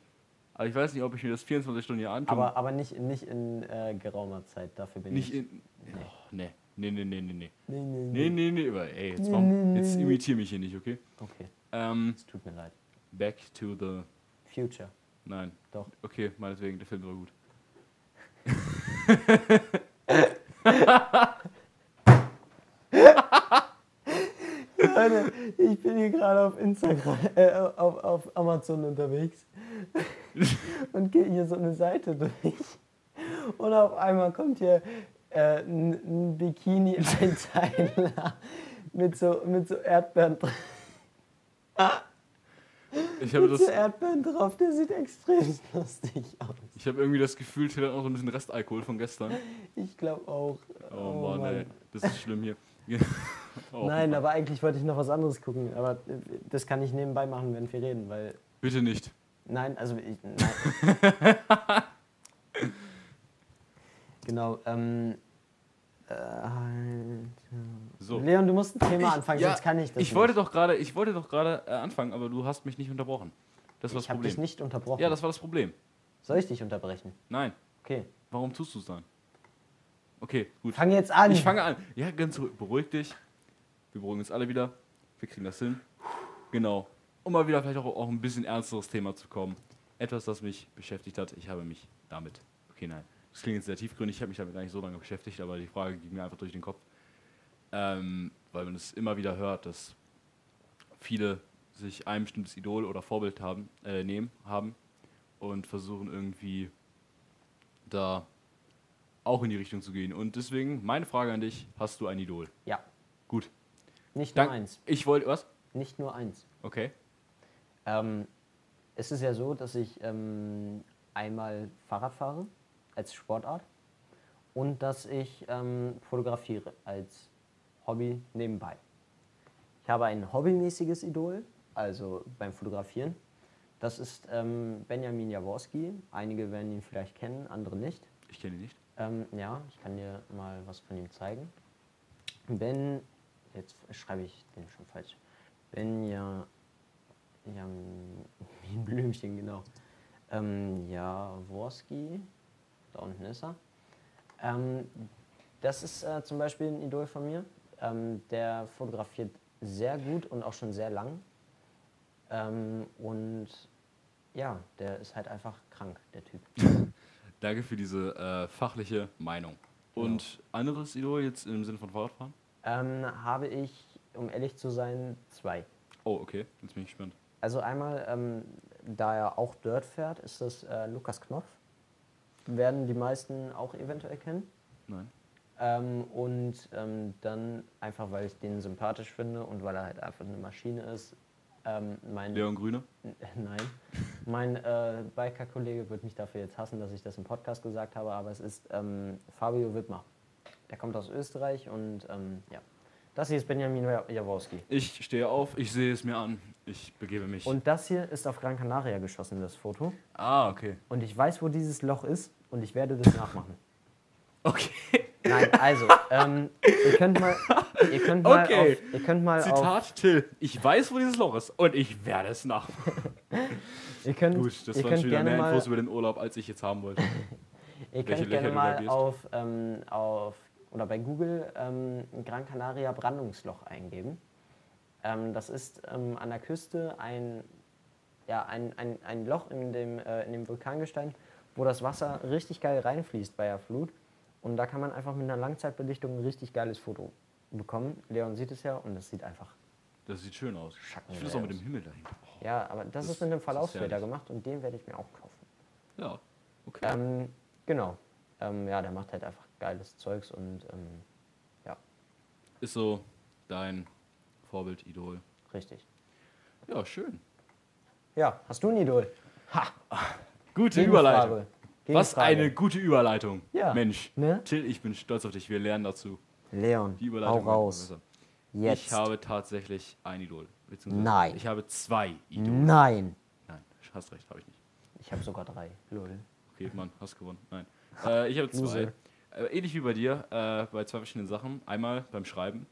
Aber ich weiß nicht, ob ich mir das 24 Stunden hier antue. Aber, aber nicht, nicht in äh, geraumer Zeit, dafür bin nicht ich. in. Oh, nee. Nee, nee, nee, nee, nee. Nee, nee, Nee, nee, nee, ey, jetzt, Nee, nee, nee, jetzt nee. imitier mich hier nicht, okay? Okay, Ähm, es tut mir leid. back to the. Future. Nein. Doch. Okay, meinetwegen, der Film war gut. Leute, ich bin hier gerade auf Instagram, äh, auf, auf Amazon unterwegs und gehe hier so eine Seite durch. Und auf einmal kommt hier äh, ein, ein Bikini-Einteiler mit so, mit so Erdbeeren drin. Ich habe Mit das. so Erdbeeren drauf, der sieht extrem lustig aus. Ich habe irgendwie das Gefühl, Till hat noch so ein bisschen Restalkohol von gestern. Ich glaube auch. Oh, Mann, ey. Das ist schlimm hier. oh, Nein, aber eigentlich wollte ich noch was anderes gucken. Aber äh, das kann ich nebenbei machen, wenn wir reden, weil. Bitte nicht. Nein, also ich. Nein. genau, ähm. Äh, So. Leon, du musst ein Thema anfangen, Ja, sonst kann ich das Ich wollte doch gerade, ich wollte doch gerade äh, anfangen, aber du hast mich nicht unterbrochen. Das war das Ich habe Problem. dich nicht unterbrochen. ja, das war das Problem. Soll ich dich unterbrechen? Nein. Okay. Warum tust du es dann? Okay, gut. Fang jetzt an. Ich fange an. Ja, ganz ruhig. Beruhig dich. Wir beruhigen uns alle wieder. Wir kriegen das hin. Genau. Um mal wieder vielleicht auch, auch ein bisschen ernsteres Thema zu kommen. Etwas, das mich beschäftigt hat. Ich habe mich damit. Okay, nein. Das klingt jetzt sehr tiefgründig, ich habe mich damit gar nicht so lange beschäftigt, aber die Frage ging mir einfach durch den Kopf. Ähm, weil man es immer wieder hört, dass viele sich ein bestimmtes Idol oder Vorbild haben, äh, nehmen, haben und versuchen irgendwie da auch in die Richtung zu gehen. Und deswegen meine Frage an dich: Hast du ein Idol? Ja, Gut. Nicht nur Dank, eins. Ich wollte was? Nicht nur eins. Okay. Ähm, es ist ja so, dass ich ähm, einmal Fahrrad fahre als Sportart und dass ich ähm, fotografiere als Hobby nebenbei. Ich habe ein hobbymäßiges Idol, also beim Fotografieren. Das ist ähm, Benjamin Jaworski. Einige werden ihn vielleicht kennen, andere nicht. Ich kenne ihn nicht. Ähm, ja, ich kann dir mal was von ihm zeigen. Ben, jetzt schreibe ich den schon falsch. Benja, ja, wie ein Blümchen, genau. Ähm, Jaworski, da unten ist er. Ähm, das ist äh, zum Beispiel ein Idol von mir. Ähm, der fotografiert sehr gut und auch schon sehr lang. Ähm, und ja, der ist halt einfach krank, der Typ. Danke für diese äh, fachliche Meinung. Und anderes Idol jetzt im Sinne von Fahrradfahren? Ähm, habe ich, um ehrlich zu sein, zwei. Oh, okay. Jetzt bin ich gespannt. Also einmal, ähm, da er auch Dirt fährt, ist das äh, Lukas Knopf. Werden die meisten auch eventuell kennen. Nein. Ähm, und ähm, dann einfach, weil ich den sympathisch finde und weil er halt einfach eine Maschine ist. Ähm, mein, Leon Grüne? Nein. Mein äh, Biker-Kollege wird mich dafür jetzt hassen, dass ich das im Podcast gesagt habe, aber es ist ähm, Fabio Wittmer. Der kommt aus Österreich und ähm, ja. Das hier ist Benjamin Jaworski. Ich stehe auf, ich sehe es mir an. Ich begebe mich. Und das hier ist auf Gran Canaria geschossen, das Foto. ah, okay. Und ich weiß, wo dieses Loch ist und ich werde das nachmachen. Okay. Nein, also, ähm, ihr könnt mal, ihr könnt mal, Okay. auf, ihr könnt mal auf, Zitat Till. Ich weiß, wo dieses Loch ist und ich werde es nach. ihr könnt, Gut, das ihr waren könnt schon wieder mehr Infos über den Urlaub, als ich jetzt haben wollte. ihr welche könnt gerne Löcher mal auf, ähm, auf, oder bei Google ähm, Gran Canaria Brandungsloch eingeben. Ähm, das ist ähm, an der Küste ein, ja, ein, ein, ein Loch in dem, äh, in dem Vulkangestein, wo das Wasser richtig geil reinfließt bei der Flut. Und da kann man einfach mit einer Langzeitbelichtung ein richtig geiles Foto bekommen. Leon sieht es ja und es sieht einfach. Das sieht schön aus. Schatten Ich finde es auch mit dem Himmel dahinter. Oh, Ja, aber das, Das- ist mit einem Verlaufsfilter gemacht und den werde ich mir auch kaufen. ja, okay. Ähm, genau. Ähm, ja, der macht halt einfach geiles Zeugs und ähm, ja, Ist so dein Vorbild, Idol. richtig. Ja, schön. Ja, hast du ein Idol? Gute Gegenfrage. Überleitung. Was Gegenfrage. eine gute Überleitung. Ja. Mensch. Ne? Till, ich bin stolz auf dich. Wir lernen dazu. Leon, Die hau Überleitung. raus. war besser. Jetzt. Ich habe tatsächlich ein Idol. Nein. Ich habe zwei Idole. Nein. Nein, hast recht, habe ich nicht. Ich habe sogar drei. Lol. Okay, Mann, hast gewonnen. Nein. Äh, ich habe zwei. Äh, ähnlich wie bei dir, äh, bei zwei verschiedenen Sachen. Einmal beim Schreiben.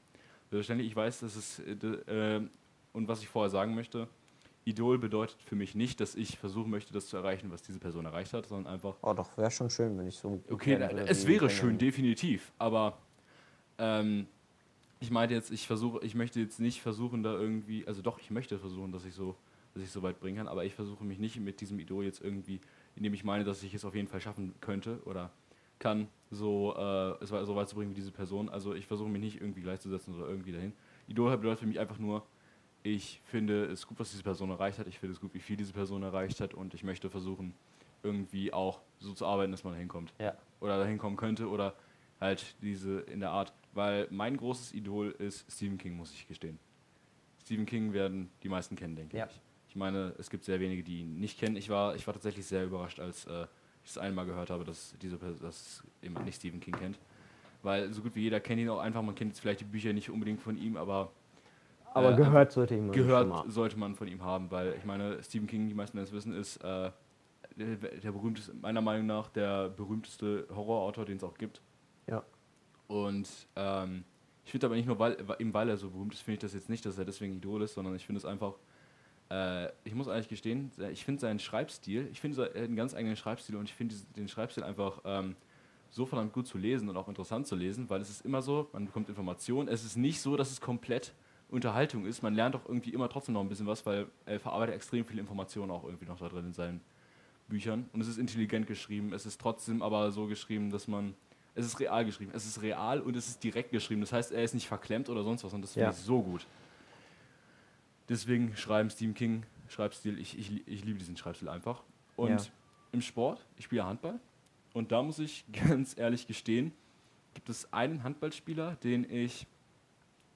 Selbstverständlich, ich weiß, dass es. Äh, äh, und was ich vorher sagen möchte: Idol bedeutet für mich nicht, dass ich versuchen möchte, das zu erreichen, was diese Person erreicht hat, sondern einfach. Oh, doch, wäre schon schön, wenn ich so. Okay, würde es wäre schön, definitiv. Aber ähm, ich meinte jetzt, ich versuche, ich möchte jetzt nicht versuchen, da irgendwie, also doch, ich möchte versuchen, dass ich so, dass ich so weit bringen kann, aber ich versuche mich nicht mit diesem Idol jetzt irgendwie, indem ich meine, dass ich es auf jeden Fall schaffen könnte oder kann, so äh, es so weit zu bringen wie diese Person. Also ich versuche mich nicht irgendwie gleichzusetzen oder irgendwie dahin. Idol bedeutet für mich einfach nur, ich finde es gut, was diese Person erreicht hat, ich finde es gut, wie viel diese Person erreicht hat und ich möchte versuchen, irgendwie auch so zu arbeiten, dass man hinkommt Ja. oder dahin kommen könnte oder halt diese in der Art. Weil mein großes Idol ist Stephen King, muss ich gestehen. Stephen King werden die meisten kennen, denke Ja. ich. Ich meine, es gibt sehr wenige, die ihn nicht kennen. Ich war, ich war tatsächlich sehr überrascht, als äh, das einmal gehört habe, dass diese Person, dass jemand nicht Stephen King kennt. Weil so gut wie jeder kennt ihn auch einfach. Man kennt jetzt vielleicht die Bücher nicht unbedingt von ihm, aber Aber Äh, gehört sollte ich mal. gehört sollte man von ihm haben, weil ich meine, Stephen King, die meisten Menschen wissen, ist äh, der, der berühmteste, meiner Meinung nach der berühmteste Horrorautor, den es auch gibt. Ja. Und ähm, ich finde aber nicht nur, weil- eben weil er so berühmt ist, finde ich das jetzt nicht, dass er deswegen Idol ist, sondern ich finde es einfach, äh, ich muss eigentlich gestehen, ich finde seinen Schreibstil, ich finde er hat einen ganz eigenen Schreibstil und ich finde den Schreibstil einfach ähm, so verdammt gut zu lesen und auch interessant zu lesen, weil es ist immer so, man bekommt Informationen, es ist nicht so, dass es komplett Unterhaltung ist, man lernt auch irgendwie immer trotzdem noch ein bisschen was, weil er verarbeitet extrem viele Informationen auch irgendwie noch da drin in seinen Büchern und es ist intelligent geschrieben. Es ist trotzdem aber so geschrieben, dass man. Es ist real geschrieben. Es ist real und es ist direkt geschrieben. Das heißt, er ist nicht verklemmt oder sonst was und das finde Ja. ich so gut. Deswegen schreiben Stephen King Schreibstil. Ich, ich, ich liebe diesen Schreibstil einfach. Und Ja. im Sport, ich spiele Handball und da muss ich ganz ehrlich gestehen, gibt es einen Handballspieler, den ich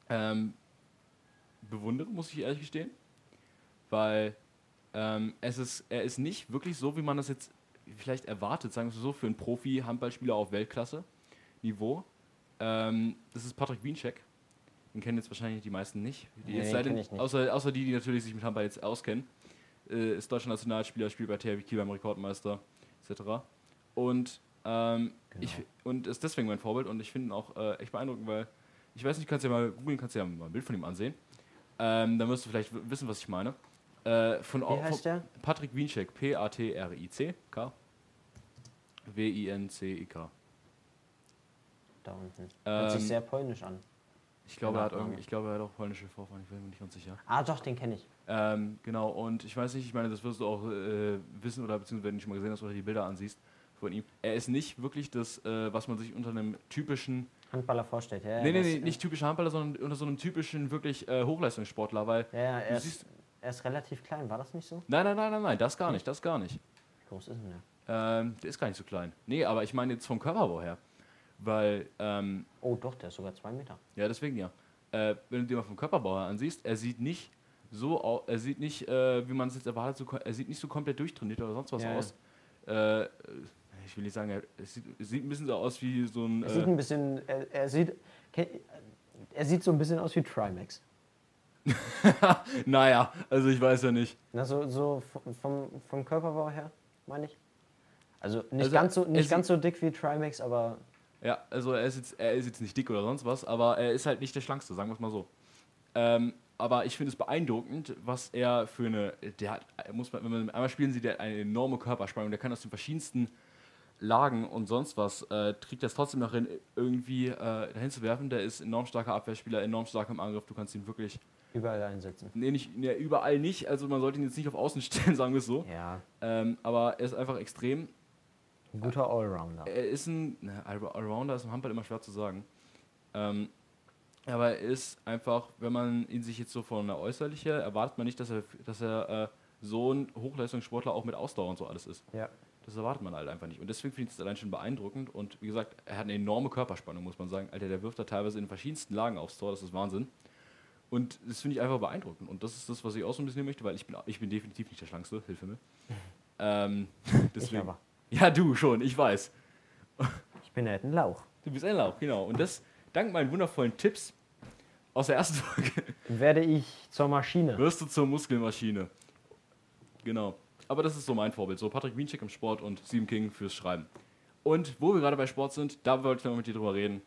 ähm, bewundere, muss ich ehrlich gestehen. Weil ähm, es ist, er ist nicht wirklich so, wie man das jetzt vielleicht erwartet, sagen wir so, für einen Profi-Handballspieler auf Weltklasse-Niveau. Ähm, das ist Patrick Wiencheck. Den kennen jetzt wahrscheinlich die meisten nicht. Die Nee, den leider- nicht. Außer, außer die, die natürlich sich mit Handball jetzt auskennen. Äh, ist deutscher Nationalspieler, spielt bei THW Kiel beim Rekordmeister, etc. Und, ähm, Genau. ich, und ist deswegen mein Vorbild und ich finde ihn auch äh, echt beeindruckend, weil ich weiß nicht, kannst ja mal googeln, kannst ja mal ein Bild von ihm ansehen. Ähm, dann wirst du vielleicht wissen, was ich meine. Äh, von, Wie heißt der? Patrick Wiencheck, P-A-T-R-I-C-K. W-I-N-C-I-K. Da unten. Hört sich Ähm, sehr polnisch an. Ich glaube, er hat irgendwie, ich glaube, er hat auch polnische Vorfahren, ich bin mir nicht ganz sicher. Ah, doch, den kenne ich. Ähm, genau, und ich weiß nicht, ich meine, das wirst du auch äh, wissen oder beziehungsweise wenn du schon mal gesehen hast oder die Bilder ansiehst von ihm. Er ist nicht wirklich das, äh, was man sich unter einem typischen, Handballer vorstellt. Ja, nee, nee, nee, nicht typischer Handballer, sondern unter so einem typischen wirklich äh, Hochleistungssportler, weil, Ja, ja, er Du ist, siehst- er ist relativ klein. War das nicht so? nein, nein, nein, nein, nein, das gar nicht, das gar nicht. Wie groß ist denn der? Ähm, der ist gar nicht so klein. Nee, aber ich meine jetzt vom Körperbau her, weil, ähm, Oh, doch, der ist sogar zwei Meter. Ja, deswegen ja. Äh, wenn du dir mal vom Körperbau her ansiehst, er sieht nicht so er sieht nicht, äh, wie man es jetzt erwartet, so, er sieht nicht so komplett durchtrainiert oder sonst was Ja, ja. aus. Äh, äh, ich will nicht sagen, er sieht, sieht ein bisschen so aus wie so ein. Er sieht Äh, ein bisschen, er, er sieht, er sieht so ein bisschen aus wie Trimax. naja, also ich weiß ja nicht. Na, so, so vom- vom, Körperbau her, meine ich. Also nicht, Also, ganz, so, nicht sieht- ganz so dick wie Trimax, aber Ja, also er ist, jetzt, er ist jetzt nicht dick oder sonst was, aber er ist halt nicht der Schlankste, sagen wir es mal so. Ähm, aber ich finde es beeindruckend, was er für eine. Der hat, muss man, wenn man einmal spielen sieht, der hat eine enorme Körperspannung. Der kann aus den verschiedensten Lagen und sonst was, äh, kriegt das trotzdem noch hin, irgendwie äh, dahin zu werfen. Der ist enorm starker Abwehrspieler, enorm stark im Angriff. Du kannst ihn wirklich. überall einsetzen. Nee, nicht, nee, überall nicht. Also man sollte ihn jetzt nicht auf Außen stellen, sagen wir es so. Ja, Ähm, aber er ist einfach extrem ein guter Allrounder. er ist ein ne, All- Allrounder, ist im Handball immer schwer zu sagen. Ähm, aber er ist einfach, wenn man ihn sich jetzt so von der Äußerliche, erwartet man nicht, dass er, dass er äh, so ein Hochleistungssportler auch mit Ausdauer und so alles ist. Ja. Das erwartet man halt einfach nicht. Und deswegen finde ich es allein schon beeindruckend. Und wie gesagt, er hat eine enorme Körperspannung, muss man sagen. Alter, der wirft da teilweise in verschiedensten Lagen aufs Tor, das ist Wahnsinn. Und das finde ich einfach beeindruckend. Und das ist das, was ich auch so ein bisschen möchte, weil ich bin, ich bin definitiv nicht der Schlankste, hilfe mir. Ähm, Ich deswegen. aber. Ja, du schon, ich weiß. Ich bin halt ein Lauch. Du bist ein Lauch, genau. Und das dank meinen wundervollen Tipps aus der ersten Folge Werde ich zur Maschine. wirst du zur Muskelmaschine. Genau. Aber das ist so mein Vorbild. So Patrick Wiencheck im Sport und Stephen King fürs Schreiben. Und wo wir gerade bei Sport sind, da wollte ich noch mit dir drüber reden.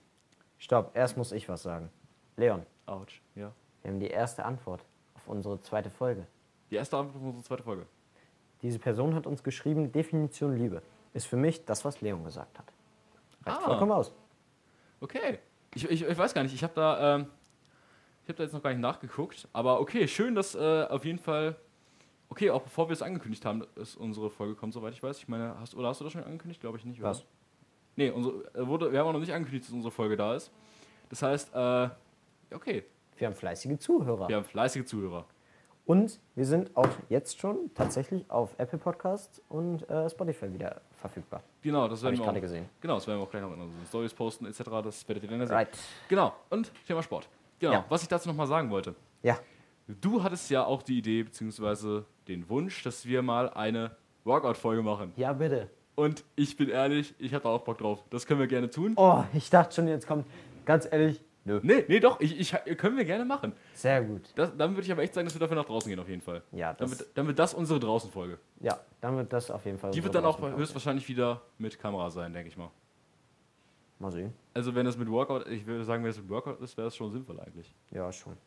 Stopp, erst muss ich was sagen. Leon, Autsch, ja. wir haben die erste Antwort auf unsere zweite Folge. Die erste Antwort auf unsere zweite Folge. Diese Person hat uns geschrieben, Definition Liebe ist für mich das, was Leon gesagt hat. Reicht Ah. vollkommen aus. Okay. Ich, ich, ich weiß gar nicht, ich habe da, ähm, ich habe da jetzt noch gar nicht nachgeguckt. Aber okay, schön, dass äh, auf jeden Fall. Okay, auch bevor wir es angekündigt haben, dass unsere Folge kommt, soweit ich weiß. Ich meine, hast, oder hast du das schon angekündigt? Glaube ich nicht. oder? Was? Nee, unsere, äh, wurde, wir haben auch noch nicht angekündigt, dass unsere Folge da ist. Das heißt, äh, okay, Wir haben fleißige Zuhörer. wir haben fleißige Zuhörer. Und wir sind auch jetzt schon tatsächlich auf Apple Podcasts und äh, Spotify wieder verfügbar. Genau, das werden wir gerade auch, gesehen. Genau, das werden wir auch gleich noch in unseren Stories posten, etc. Das werdet ihr dann sehen. Right. Genau, und Thema Sport. Genau, Ja. was ich dazu nochmal sagen wollte. Ja, Du hattest ja auch die Idee, beziehungsweise den Wunsch, dass wir mal eine Workout-Folge machen. ja bitte. Und ich bin ehrlich, ich habe da auch Bock drauf. Das können wir gerne tun. Oh, ich dachte schon, jetzt kommt, ganz ehrlich, nö. Nee, nee, doch, ich, ich, können wir gerne machen. Sehr gut. Das, dann würde ich aber echt sagen, dass wir dafür nach draußen gehen, auf jeden Fall. Ja, Dann das, wird, dann wird das unsere Draußen-Folge. ja, dann wird das auf jeden Fall. Die wird dann auch höchstwahrscheinlich wieder mit Kamera sein, denke ich mal. Mal sehen. Also wenn das mit Workout, ich würde sagen, wenn das mit Workout ist, wäre das schon sinnvoll eigentlich. Ja, schon.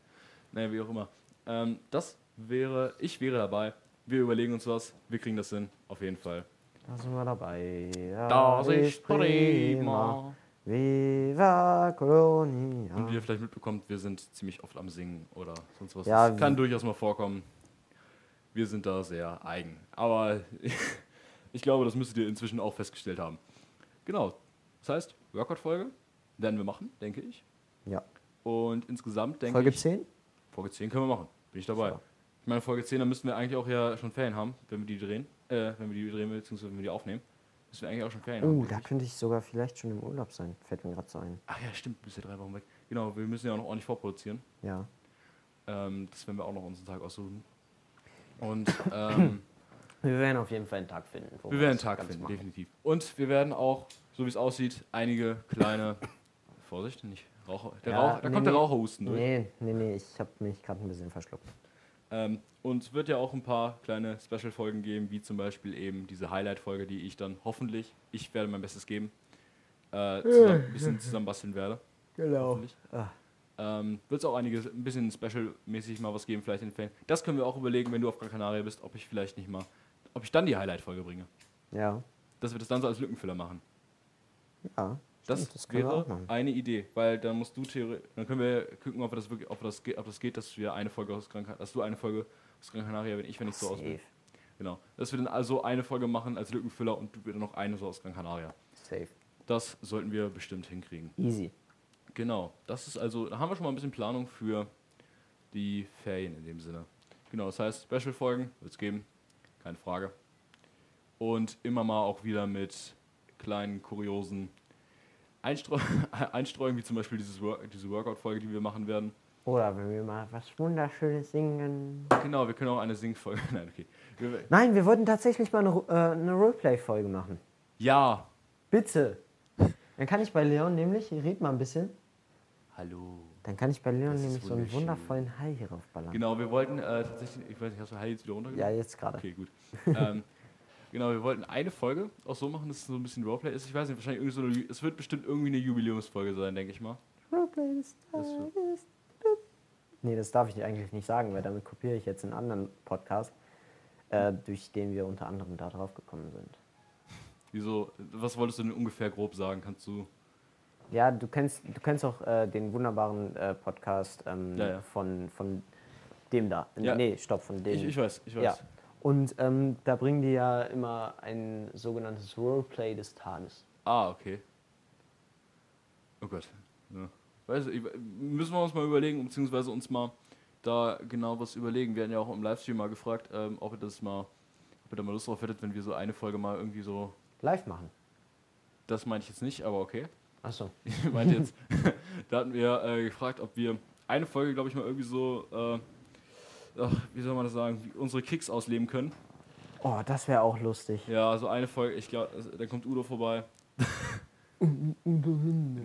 Naja, wie auch immer. Ähm, das wäre, ich wäre dabei. Wir überlegen uns was, wir kriegen das hin, auf jeden Fall. Da sind wir dabei. Ja, Das ist prima. Viva Colonia. Und wie ihr vielleicht mitbekommt, wir sind ziemlich oft am Singen oder sonst was. Ja, das kann durchaus mal vorkommen. Wir sind da sehr eigen. Aber Ich glaube, das müsstet ihr inzwischen auch festgestellt haben. Genau. Das heißt, Workout-Folge werden wir machen, denke ich. Ja. Und insgesamt denke Folge ich. 10? Folge 10 können wir machen. Bin ich dabei. So. Ich meine, Folge 10, da müssten wir eigentlich auch ja schon Ferien haben, wenn wir die drehen. Äh, wenn wir die drehen, beziehungsweise wenn wir die aufnehmen. Müssen wir eigentlich auch schon Ferien haben. Oh, denke da könnte ich sogar vielleicht schon im Urlaub sein. Fällt mir gerade so ein. Ach ja, stimmt, du bist ja drei Wochen weg. Genau, wir müssen ja auch noch ordentlich vorproduzieren. Ja. Ähm, das werden wir auch noch unseren Tag aussuchen. Und ähm, Wir werden auf jeden Fall einen Tag finden. wo wir werden einen Tag finden, machen. definitiv. Und wir werden auch, so wie es aussieht, einige kleine. Vorsicht, nicht Raucher. Der Ja, Rauch, da nee, kommt der nee. Raucherhusten durch. Nee, nee, nee, ich habe mich gerade ein bisschen verschluckt. Ähm, und es wird ja auch ein paar kleine Special-Folgen geben, wie zum Beispiel eben diese Highlight-Folge, die ich dann hoffentlich, ich werde mein Bestes geben, äh, zusammen, ein bisschen zusammenbasteln werde. Genau. Hoffentlich. Ähm, wird es auch einige, ein bisschen special-mäßig mal was geben, vielleicht in den Ferien. Das können wir auch überlegen, wenn du auf Gran Canaria bist, ob ich vielleicht nicht mal, ob ich dann die Highlight-Folge bringe. Ja. Dass wir das dann so als Lückenfüller machen. Ja. Das, wir wäre eine Idee, weil dann musst du theoretisch, dann können wir gucken, ob, das wirklich, ob, das, ob das geht, dass wir eine Folge aus Gran Canaria, dass du eine Folge aus Gran Canaria, wenn ich, wenn ich so aus bin. Safe. Genau. Dass wir dann also eine Folge machen als Lückenfüller und du wieder noch eine so aus Gran Canaria. Safe. Das sollten wir bestimmt hinkriegen. Easy. Genau. Das ist also, da haben wir schon mal ein bisschen Planung für die Ferien in dem Sinne. Genau, das heißt, Special-Folgen wird es geben, keine Frage. Und immer mal auch wieder mit kleinen, kuriosen Einstreu Einstreuungen, wie zum Beispiel dieses Work diese Workout-Folge, die wir machen werden. Oder wenn wir mal was Wunderschönes singen. Genau, wir können auch eine Singfolge. Nein, okay. Wir, Nein, wir wollten tatsächlich mal eine, äh, eine Roleplay-Folge machen. ja. Bitte. Dann kann ich bei Leon nämlich, ich red mal ein bisschen, Hallo. dann kann ich bei Leon Das nämlich so einen wundervollen Hai hier raufballern. Genau, wir wollten äh, tatsächlich, ich weiß nicht, hast du Heil jetzt wieder runtergenommen? Ja, jetzt gerade. Okay, gut. ähm, genau, wir wollten eine Folge auch so machen, dass es so ein bisschen Roleplay ist. Ich weiß nicht, wahrscheinlich irgendwie so eine, es wird bestimmt irgendwie eine Jubiläumsfolge sein, denke ich mal. Roleplay des Tages. Nee, das darf ich eigentlich nicht sagen, weil damit kopiere ich jetzt einen anderen Podcast, äh, durch den wir unter anderem da drauf gekommen sind. Wieso, was wolltest du denn ungefähr grob sagen? Kannst du. Ja, du kennst, du kennst auch äh, den wunderbaren äh, Podcast ähm, Ja, ja. Von, von dem da. Ja. Nee, stopp, von dem. Ich, ich weiß, ich weiß. Ja. Und ähm, da bringen die ja immer ein sogenanntes Roleplay des Tages. Ah, okay. Oh Gott. Ja. Weiß ich, müssen wir uns mal überlegen, beziehungsweise uns mal da genau was überlegen. Wir hatten ja auch im Livestream mal gefragt, ähm, ob ihr das mal, ob ihr da mal Lust drauf hättet, wenn wir so eine Folge mal irgendwie so. Live machen. Das meinte ich jetzt nicht, aber okay. Achso. Ich meinte jetzt, da hatten wir äh, gefragt, ob wir eine Folge, glaube ich, mal irgendwie so, äh, ach, wie soll man das sagen, unsere Kicks ausleben können. Oh, das wäre auch lustig. Ja, also eine Folge, ich glaube, da kommt Udo vorbei. Da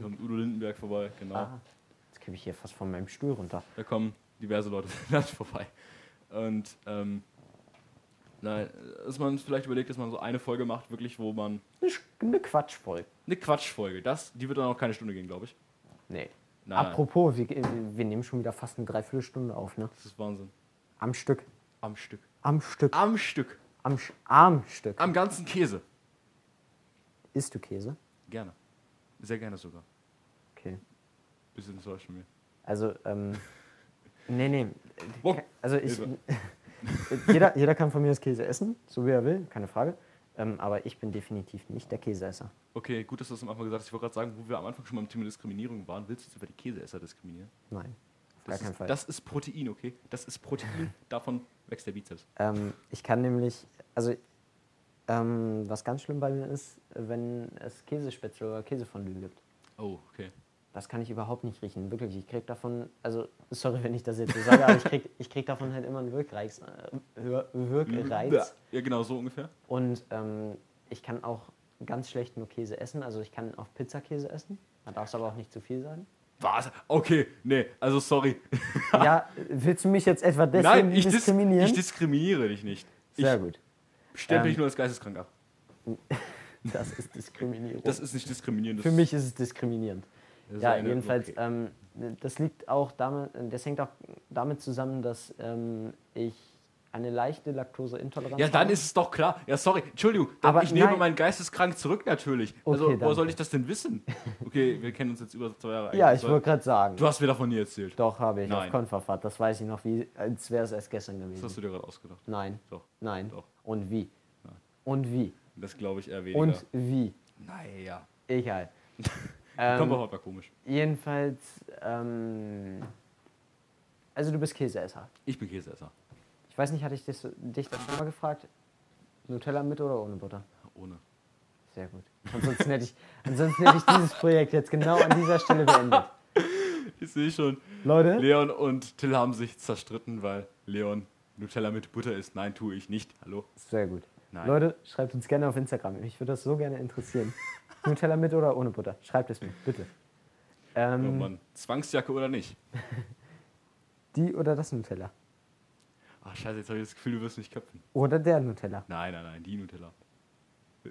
kommt Udo Lindenberg vorbei, genau. Ah, jetzt kippe ich hier fast von meinem Stuhl runter. Da kommen diverse Leute vorbei. Und ähm, nein, dass man vielleicht überlegt, dass man so eine Folge macht, wirklich, wo man. Eine Sch- Eine Quatschfolge. Eine Quatschfolge, das, die wird dann auch keine Stunde gehen, glaube ich. Nee. Nein, Apropos, wir, wir nehmen schon wieder fast eine Dreiviertelstunde auf, ne? Das ist Wahnsinn. Am Stück. Am Stück. Am Stück. Am Stück. Am Sch am Stück. Am ganzen Käse. Isst du Käse? Gerne. Sehr gerne sogar. Okay. Bisschen enttäuscht von mir. Also, ähm. nee, nee. Wow. Also ich. Jeder, jeder kann von mir das Käse essen, so wie er will, keine Frage. Ähm, aber ich bin definitiv nicht der Käseesser. Okay, gut, dass du das am Anfang gesagt hast. Ich wollte gerade sagen, wo wir am Anfang schon mal im Thema Diskriminierung waren, willst du jetzt über die Käseesser diskriminieren? Nein. Das, gar ist, Fall. das ist Protein, okay? Das ist Protein, davon wächst der Bizeps. Ähm, ich kann nämlich, also ähm, was ganz schlimm bei mir ist, wenn es Käsespätzle oder Käsefondue gibt. Oh, okay. Das kann ich überhaupt nicht riechen. Wirklich, ich krieg davon, also sorry, wenn ich das jetzt so sage, aber ich krieg, ich krieg davon halt immer einen Wirkreiz, äh, Wir- Wirkreiz. Ja, genau, so ungefähr. Und ähm, ich kann auch ganz schlecht nur Käse essen. Also ich kann auch Pizzakäse essen. Da darf es aber auch nicht zu viel sein. Was? Okay, nee, also sorry. ja, willst du mich jetzt etwa deswegen Nein, ich, dis diskriminieren? ich diskriminiere dich nicht. Sehr ich gut. stempel Ähm, dich nur als geisteskrank ab. Das ist Diskriminierung. Das ist nicht diskriminierend. Für mich ist es diskriminierend. ist Ja, jedenfalls, okay. ähm, das liegt auch damit, das hängt auch damit zusammen, dass ähm, ich eine leichte Laktoseintoleranz Ja, dann habe. ist es doch klar. Ja, sorry, Entschuldigung. Aber ich nehme nein. meinen Geisteskrank zurück natürlich. also, Okay, woher soll danke. ich das denn wissen? Okay, wir kennen uns jetzt über zwei Jahre. Ja, ich wollte gerade sagen. Du hast mir davon nie erzählt. Doch, habe ich. Nein. Auf Konferfahrt. Das weiß ich noch, wie, als wäre es erst gestern Das gewesen. hast du dir gerade ausgedacht. Nein. Doch. Nein. Doch. Und wie? Nein. Und wie? Das glaube ich eher weniger. Und wie? naja. Egal. Kommt ähm, auch mal komisch. jedenfalls, ähm, also du bist Käseesser. Ich bin Käseesser. Ich weiß nicht, hatte ich das, dich das schon mal gefragt? Nutella mit oder ohne Butter? Ohne. Sehr gut. Ansonsten hätte ich, ansonsten hätte ich dieses Projekt jetzt genau an dieser Stelle beendet. Ich sehe schon. Leute, Leon und Till haben sich zerstritten, weil Leon Nutella mit Butter isst. Nein, tue ich nicht. Hallo? sehr gut. Nein. Leute, schreibt uns gerne auf Instagram. Mich würde das so gerne interessieren. Nutella mit oder ohne Butter? Schreibt es mir, bitte. Oh Ähm, Mann. Zwangsjacke oder nicht? die oder das Nutella? Ach, scheiße, jetzt habe ich das Gefühl, du wirst mich köpfen. Oder der Nutella? Nein, nein, nein, die Nutella.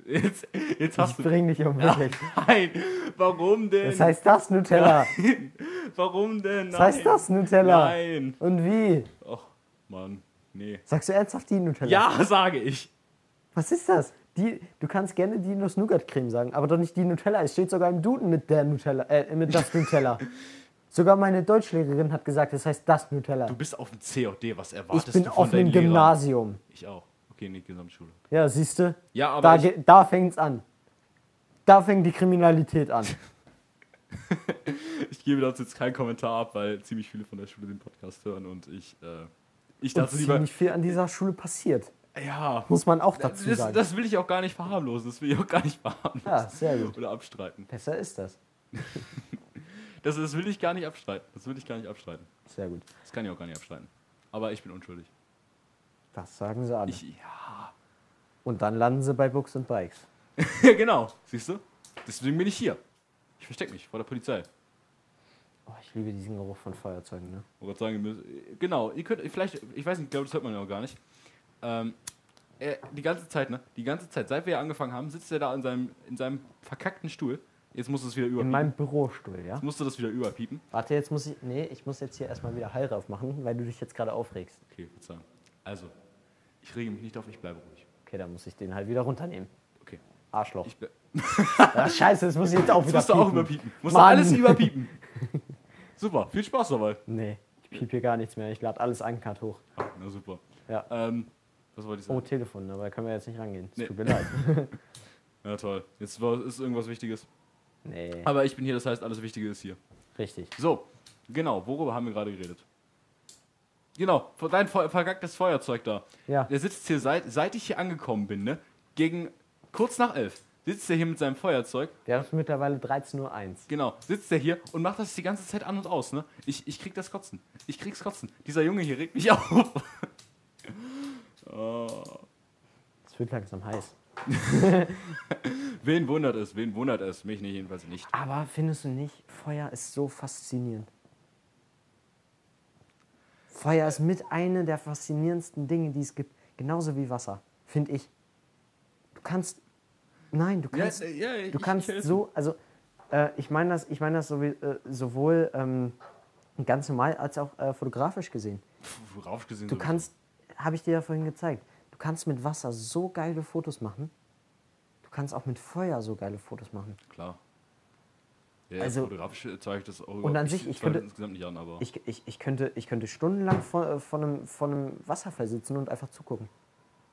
Jetzt, jetzt hast Ich du. bring dich um wirklich. Nein, warum denn? Das heißt das Nutella. warum denn? Nein. Das heißt das Nutella. Nein. Und wie? Ach, Mann, nee. Sagst du ernsthaft die Nutella? Ja, sage ich. Was ist das? Die, du kannst gerne die Nuss-Nougat-Creme sagen, aber doch nicht die Nutella. Es steht sogar im Duden mit der Nutella, äh, mit das Nutella. sogar meine Deutschlehrerin hat gesagt, es heißt das Nutella. Du bist auf dem COD, was Ich erwartest bin du von auf Lehrern? Gymnasium. Ich auch. Okay, nicht Gesamtschule. Ja, siehst du? Ja, aber Da, ich, da fängt's an. Da fängt die Kriminalität an. ich gebe dazu jetzt keinen Kommentar ab, weil ziemlich viele von der Schule den Podcast hören und ich, äh, ich Und dachte lieber, ziemlich viel an dieser Schule passiert. ja, Muss man auch dazu das, sagen. das will ich auch gar nicht verharmlosen, das will ich auch gar nicht verharmlosen Ja, sehr gut. oder abstreiten. Besser ist das. Das, das will ich gar nicht abstreiten. Das will ich gar nicht abstreiten. Sehr gut. Das kann ich auch gar nicht abstreiten. Aber ich bin unschuldig. Das sagen sie alle. Ich, ja. Und dann landen sie bei Books und Bikes. ja, genau. Siehst du? Deswegen bin ich hier. Ich verstecke mich vor der Polizei. Oh, ich liebe diesen Geruch von Feuerzeugen. Ne? Ich wollte sagen, genau, ihr könnt, vielleicht, ich weiß nicht, ich glaube, das hört man ja auch gar nicht. Ähm, er, die ganze Zeit, ne? Die ganze Zeit, seit wir angefangen haben, sitzt er da in seinem, in seinem verkackten Stuhl. Jetzt musst du es wieder In überpiepen. meinem Bürostuhl, ja? Jetzt musst du das wieder überpiepen. Warte, jetzt muss ich. Nee, ich muss jetzt hier erstmal wieder Hall drauf machen, weil du dich jetzt gerade aufregst. Okay, Verzeihung. Also, ich rege mich nicht auf, ich bleibe ruhig. Okay, dann muss ich den halt wieder runternehmen. Okay. Arschloch. Ich bleib, Ah, scheiße, das muss ich jetzt auch das wieder musst du auch piepen. überpiepen. Musst du Mann. alles überpiepen. Super, viel Spaß dabei. Nee, ich piep hier gar nichts mehr. Ich lade alles uncut hoch. Ah, na super. Ja. Ähm, was wollte ich Oh, sagen? Telefon, aber da können wir jetzt nicht rangehen. Es Nee. tut mir leid. Ja, toll. Jetzt war, ist irgendwas Wichtiges. Nee, Aber ich bin hier, das heißt, alles Wichtige ist hier. richtig. So, genau, worüber haben wir gerade geredet? Genau, dein vergacktes Feuerzeug da. Ja. Der sitzt hier, seit, seit ich hier angekommen bin, ne? Gegen kurz nach elf sitzt er hier mit seinem Feuerzeug. Wir haben es mittlerweile 13.01 Uhr. Genau, sitzt er hier und macht das die ganze Zeit an und aus, ne? Ich, ich krieg das Kotzen. Ich krieg's Kotzen. Dieser Junge hier regt mich auf. oh. Es wird langsam heiß. Wen wundert es? Wen wundert es? Mich nicht, jedenfalls nicht. Aber findest du nicht, Feuer ist so faszinierend. Feuer ist mit einer der faszinierendsten Dinge, die es gibt. Genauso wie Wasser, finde ich. Du kannst. Nein, du kannst. ja, ja, ich- du kannst ich so. Also, äh, ich meine das, ich mein das so, äh, sowohl ähm, ganz normal als auch äh, fotografisch gesehen. Pff, Raufgesehen Du kannst, habe ich dir ja vorhin gezeigt, du kannst mit Wasser so geile Fotos machen. Du kannst auch mit Feuer so geile Fotos machen. Klar. Ja, Also- fotografisch zeige ich das auch Und an sich, ich könnte- insgesamt nicht an, aber. Ich, ich, ich, könnte, ich könnte stundenlang vor, äh, vor, einem, vor einem Wasserfall sitzen und einfach zugucken.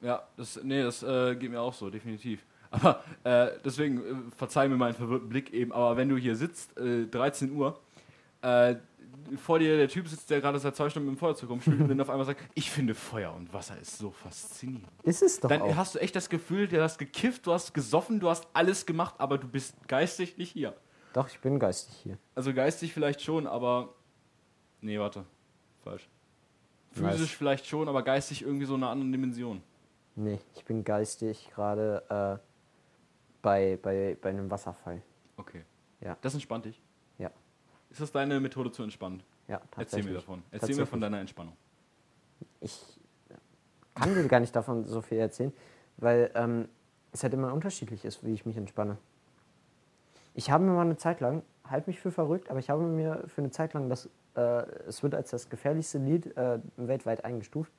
Ja, das, nee, das äh, geht mir auch so, definitiv. Aber äh, deswegen, äh, verzeih mir meinen verwirrten Blick eben, aber wenn du hier sitzt, äh, 13 Uhr, äh, vor dir der Typ sitzt, der gerade seit zwei Stunden mit dem Feuerzeug rumspielt und dann auf einmal sagt, ich finde Feuer und Wasser ist so faszinierend. Ist es doch Dann auch. hast du echt das Gefühl, du hast gekifft, du hast gesoffen, du hast alles gemacht, aber du bist geistig nicht hier. Doch, ich bin geistig hier. Also geistig vielleicht schon, aber. Nee, warte. Falsch. Nice. Physisch vielleicht schon, aber geistig irgendwie so in einer anderen Dimension. Nee, ich bin geistig gerade äh, bei, bei, bei einem Wasserfall. Okay. Ja. Das entspannt dich. Ist das deine Methode zu entspannen? ja, Erzähl tatsächlich. mir davon. Erzähl mir von deiner Entspannung. Ich kann dir gar nicht davon so viel erzählen, weil ähm, es halt immer unterschiedlich ist, wie ich mich entspanne. Ich habe mir mal eine Zeit lang, halt mich für verrückt, aber ich habe mir für eine Zeit lang das, äh, es wird als das gefährlichste Lied äh, weltweit eingestuft,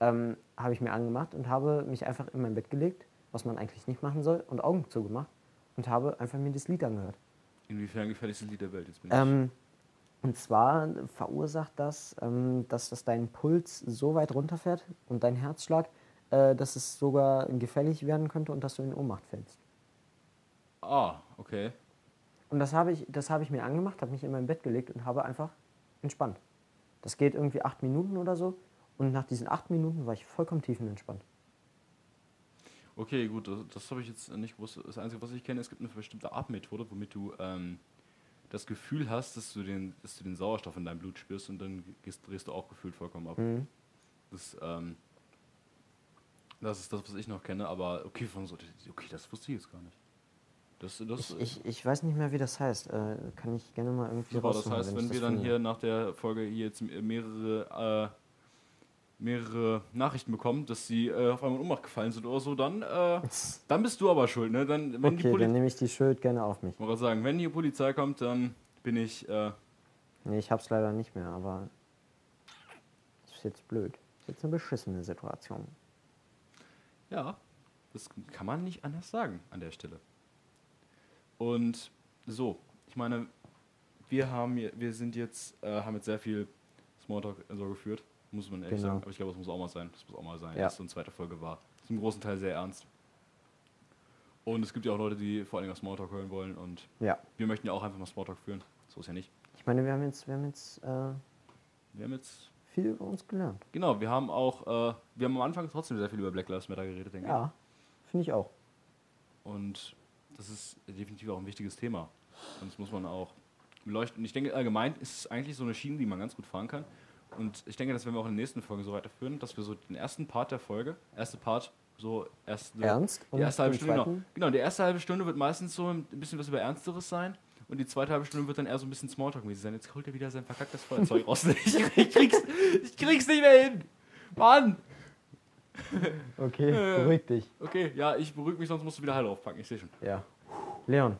ähm, habe ich mir angemacht und habe mich einfach in mein Bett gelegt, was man eigentlich nicht machen soll, und Augen zugemacht und habe einfach mir das Lied angehört. Inwiefern gefährlichstes Lied der Welt jetzt bin Ähm, und zwar verursacht das, ähm, dass das deinen Puls so weit runterfährt und dein Herzschlag, äh, dass es sogar gefährlich werden könnte und dass du in Ohnmacht fällst. Ah, okay. Und das habe ich, das habe ich mir angemacht, habe mich in mein Bett gelegt und habe einfach entspannt. Das geht irgendwie acht Minuten oder so. Und nach diesen acht Minuten war ich vollkommen tiefenentspannt. Okay, gut, das, das habe ich jetzt nicht gewusst. Das Einzige, was ich kenne, es gibt eine bestimmte Atemmethode, womit du ähm, das Gefühl hast, dass du, den, dass du den Sauerstoff in deinem Blut spürst und dann drehst du auch gefühlt vollkommen ab. Mhm. Das, ähm, das ist das, was ich noch kenne, aber okay, von so, okay, das wusste ich jetzt gar nicht. Das, das, Ich, ich, ich weiß nicht mehr, wie das heißt. Äh, kann ich gerne mal irgendwie Super, das heißt, wenn das wir dann finde. hier nach der Folge hier jetzt mehrere, äh, mehrere Nachrichten bekommen, dass sie äh, auf einmal in Ohnmacht gefallen sind oder so, dann, äh, dann bist du aber schuld. Ne? Dann, wenn Okay, dann nehme ich die Schuld gerne auf mich. Ich sagen, wenn die Polizei kommt, dann bin ich. Äh, Nee, ich hab's leider nicht mehr, aber das ist jetzt blöd. Das ist jetzt eine beschissene Situation. ja, das kann man nicht anders sagen an der Stelle. Und so, ich meine, wir haben wir sind jetzt, äh, haben jetzt sehr viel Smalltalk so geführt, muss man ehrlich Genau. sagen. Aber ich glaube, das muss auch mal sein. Das muss auch mal sein. Ja. Erste und zweite Folge war zum großen Teil sehr ernst. Und es gibt ja auch Leute, die vor allem Smalltalk hören wollen und Ja. wir möchten ja auch einfach mal Smalltalk führen. So ist ja nicht. Ich meine, wir haben jetzt, wir haben jetzt äh, Wir haben jetzt, viel über uns gelernt. genau, wir haben auch, äh, wir haben am Anfang trotzdem sehr viel über Black Lives Matter geredet, denke ich. Ja, finde ich auch. Und das ist definitiv auch ein wichtiges Thema. Und das muss man auch beleuchten. Und ich denke, allgemein ist es eigentlich so eine Schiene, die man ganz gut fahren kann. Und ich denke, das werden wir auch in den nächsten Folgen so weiterführen, dass wir so den ersten Part der Folge, erste Part, so erst Ernst? die erste halbe Stunde, genau. genau, die erste halbe Stunde wird meistens so ein bisschen was über Ernsteres sein. Und die zweite halbe Stunde wird dann eher so ein bisschen Smalltalk-mäßig sein. Jetzt holt er wieder sein verkacktes Feuerzeug raus. Ich, ich, krieg's, ich krieg's nicht mehr hin. Mann! Okay, Äh. beruhig dich. Okay, ja, ich beruhige mich, sonst musst du wieder Heil aufpacken. Ich sehe schon. Ja. Leon,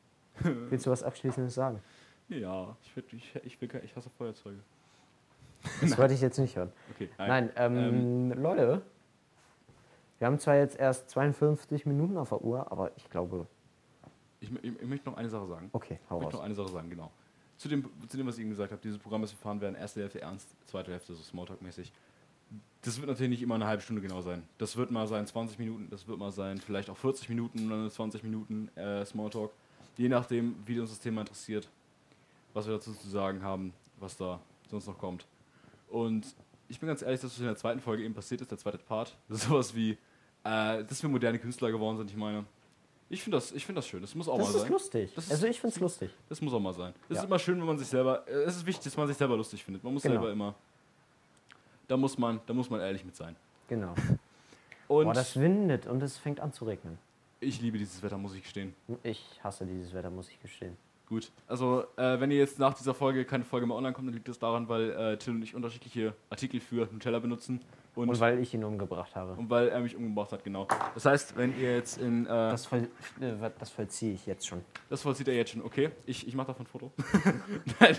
willst du was Abschließendes sagen? Ja, ich, würd, ich, ich, will, ich hasse Feuerzeuge. Das wollte ich jetzt nicht hören. Okay, Nein, ähm, Leute, wir haben zwar jetzt erst 52 Minuten auf der Uhr, aber ich glaube, Ich, ich, ich möchte noch eine Sache sagen. okay, hau Ich möchte raus. noch eine Sache sagen, genau. Zu dem, zu dem, was ich Ihnen gesagt habe, dieses Programm, das wir fahren werden, erste Hälfte ernst, zweite Hälfte so Smalltalk-mäßig. Das wird natürlich nicht immer eine halbe Stunde genau sein. Das wird mal sein 20 Minuten, das wird mal sein vielleicht auch 40 Minuten oder 20 Minuten äh, Smalltalk. Je nachdem, wie uns das Thema interessiert, was wir dazu zu sagen haben, was da sonst noch kommt. Und ich bin ganz ehrlich, das, was in der zweiten Folge eben passiert ist, der zweite Part, das ist sowas wie, äh, dass wir moderne Künstler geworden sind. Ich meine, ich finde das, ich find das schön. Das muss auch Das mal ist sein. lustig. Das ist- also ich finde es lustig. Das muss auch mal sein. Es Ja. ist immer schön, wenn man sich selber. äh, Es ist wichtig, dass man sich selber lustig findet. Man muss Genau. selber immer. Da muss man, da muss man ehrlich mit sein. Genau. Und Boah, das windet und es fängt an zu regnen. ich liebe dieses Wetter, muss ich gestehen. Ich hasse dieses Wetter, muss ich gestehen. Gut. Also, äh, wenn ihr jetzt nach dieser Folge keine Folge mehr online kommt, dann liegt das daran, weil äh, Till und ich unterschiedliche Artikel für Nutella benutzen. Und, Und weil ich ihn umgebracht habe. und weil er mich umgebracht hat, genau. Das heißt, wenn ihr jetzt in. Äh, das, Das, voll, äh, das vollziehe ich jetzt schon. vollzieht er jetzt schon. Okay, ich, ich mache davon ein Foto. Nein.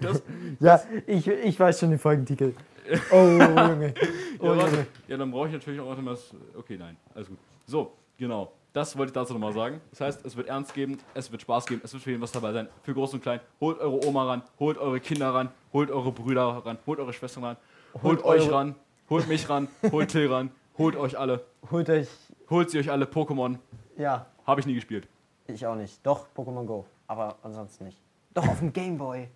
das, Ja, ich, ich weiß schon den Folgentitel. Oh, Junge. Oh, ja. Junge. ja, dann brauche ich natürlich auch noch was. Okay, nein, alles gut. So, genau. Das wollte ich dazu nochmal sagen. Das heißt, es wird ernst geben, es wird Spaß geben, es wird für jeden was dabei sein. Für Groß und Klein. Holt eure Oma ran, holt eure Kinder ran, holt eure Brüder ran, holt eure Schwestern ran, holt, Holt euch ran, holt mich ran, holt Till ran, holt euch alle. Holt euch. Holt sie euch alle. Pokémon Ja, habe ich nie gespielt. ich auch nicht. Doch, Pokémon Go. Aber ansonsten nicht. Doch, auf dem Gameboy.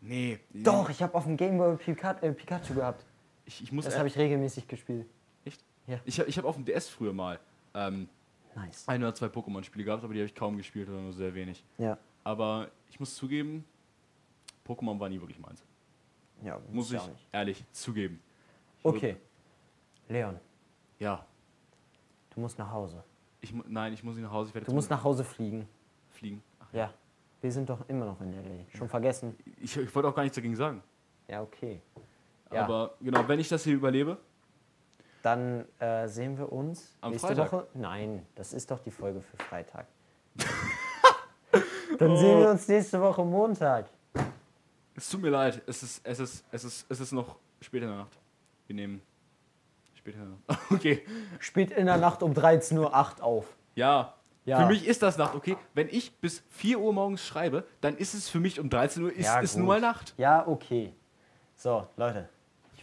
Nee. Doch, ich habe auf dem Gameboy Pika äh, Pikachu gehabt. Ich, ich muss. Das habe ich regelmäßig gespielt. Echt? Ja. Ich, hab- ich habe auf dem DS früher mal ähm, Nice. ein oder zwei Pokémon-Spiele gehabt, aber die habe ich kaum gespielt oder nur sehr wenig. Ja. Aber ich muss zugeben, Pokémon war nie wirklich meins. Ja, Muss ja ich ehrlich zugeben. Ich Okay. Leon, Ja. du musst nach Hause. Ich, nein, ich muss nicht nach Hause. Du musst nach Hause fliegen. fliegen. Ach, Ja. Wir sind doch immer noch in LA. Schon vergessen? ich, ich wollte auch gar nichts dagegen sagen. Ja, okay. Ja. Aber genau, wenn ich das hier überlebe, Dann äh, sehen wir uns Am nächste Freitag? Woche. Nein, das ist doch die Folge für Freitag. Dann sehen wir uns nächste Woche Montag. es tut mir leid, es ist, es ist, es ist, es ist noch spät in der Nacht. Wir nehmen spät in der Nacht. Okay. Spät in der Nacht um 13.08 Uhr auf. Ja. Ja. Für mich ist das Nacht, okay? Wenn ich bis 4 Uhr morgens schreibe, dann ist es für mich um 13 Uhr, ist Ja, es nun mal Nacht. Ja, okay. So, Leute,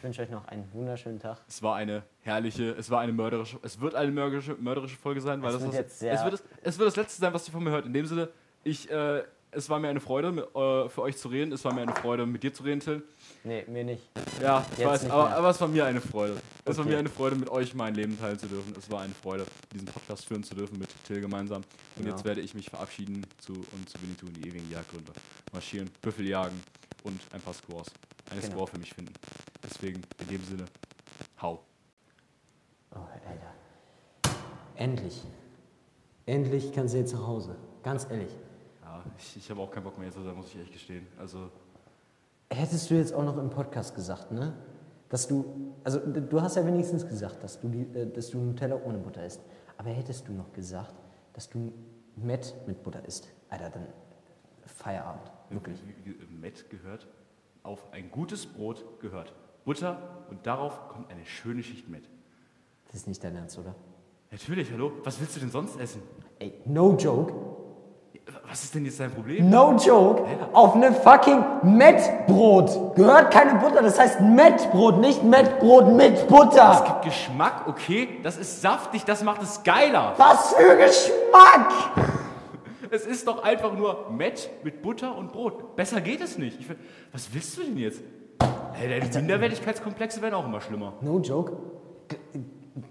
ich wünsche euch noch einen wunderschönen Tag. Es war eine herrliche, es war eine mörderische, es wird eine mörderische, mörderische Folge sein, weil Es das wird sehr- es, wird das, es wird das letzte sein, was ihr von mir hört. In dem Sinne, ich, äh, es war mir eine Freude, mit, äh, für euch zu reden. Es war mir eine Freude, mit dir zu reden, Till. Nee, mir nicht. Ja, ich weiß, aber, aber es war mir eine Freude. Es war Okay. mir eine Freude, mit euch mein Leben teilen zu dürfen. Es war eine Freude, diesen Podcast führen zu dürfen mit Till gemeinsam. Und Genau. jetzt werde ich mich verabschieden zu und zu Winnetou in die ewigen Jagdgründe. Marschieren, Büffel jagen und ein paar Scores. Eine Genau. Score für mich finden. Deswegen, in dem Sinne, hau. Oh, Alter. Endlich. Endlich kannst du jetzt nach Hause. Ganz ehrlich. Ja, ich, ich habe auch keinen Bock mehr jetzt, da muss ich echt gestehen. Also, Hättest du jetzt auch noch im Podcast gesagt, ne? Dass du, also du hast ja wenigstens gesagt, dass du, die, äh, dass du Nutella ohne Butter isst. Aber hättest du noch gesagt, dass du Met mit Butter isst? Alter, dann Feierabend. Wirklich. Met gehört auf ein gutes Brot gehört Butter und darauf kommt eine schöne Schicht Met. Das ist nicht dein Ernst, oder? Natürlich, hallo? Was willst du denn sonst essen? Ey, no joke. Was ist denn jetzt dein Problem? No joke. Auf eine fucking Mettbrot gehört keine Butter. Das heißt Mettbrot, nicht Mettbrot mit Es Butter. gibt Geschmack, okay? Das ist saftig, das macht es geiler. Was für Geschmack! Es ist doch einfach nur Met mit Butter und Brot. Besser geht es nicht. Ich, was willst du denn jetzt? Hey, deine Minderwertigkeitskomplexe werden auch immer schlimmer. No joke. G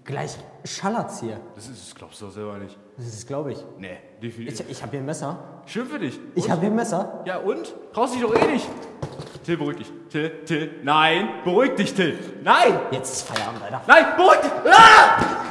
gleich schallert's hier. Das, ist, das glaubst du doch selber nicht. Das ist, glaube ich. Nee, definitiv. Ich, ich habe hier ein Messer. Schön für dich. Ich Und? habe hier ein Messer. Ja und? Traust dich doch eh nicht. Till, beruhig dich. Till, Till. Nein, beruhig dich, Till. Nein! Jetzt ist Feierabend, Alter. Nein, beruhig dich! Ah!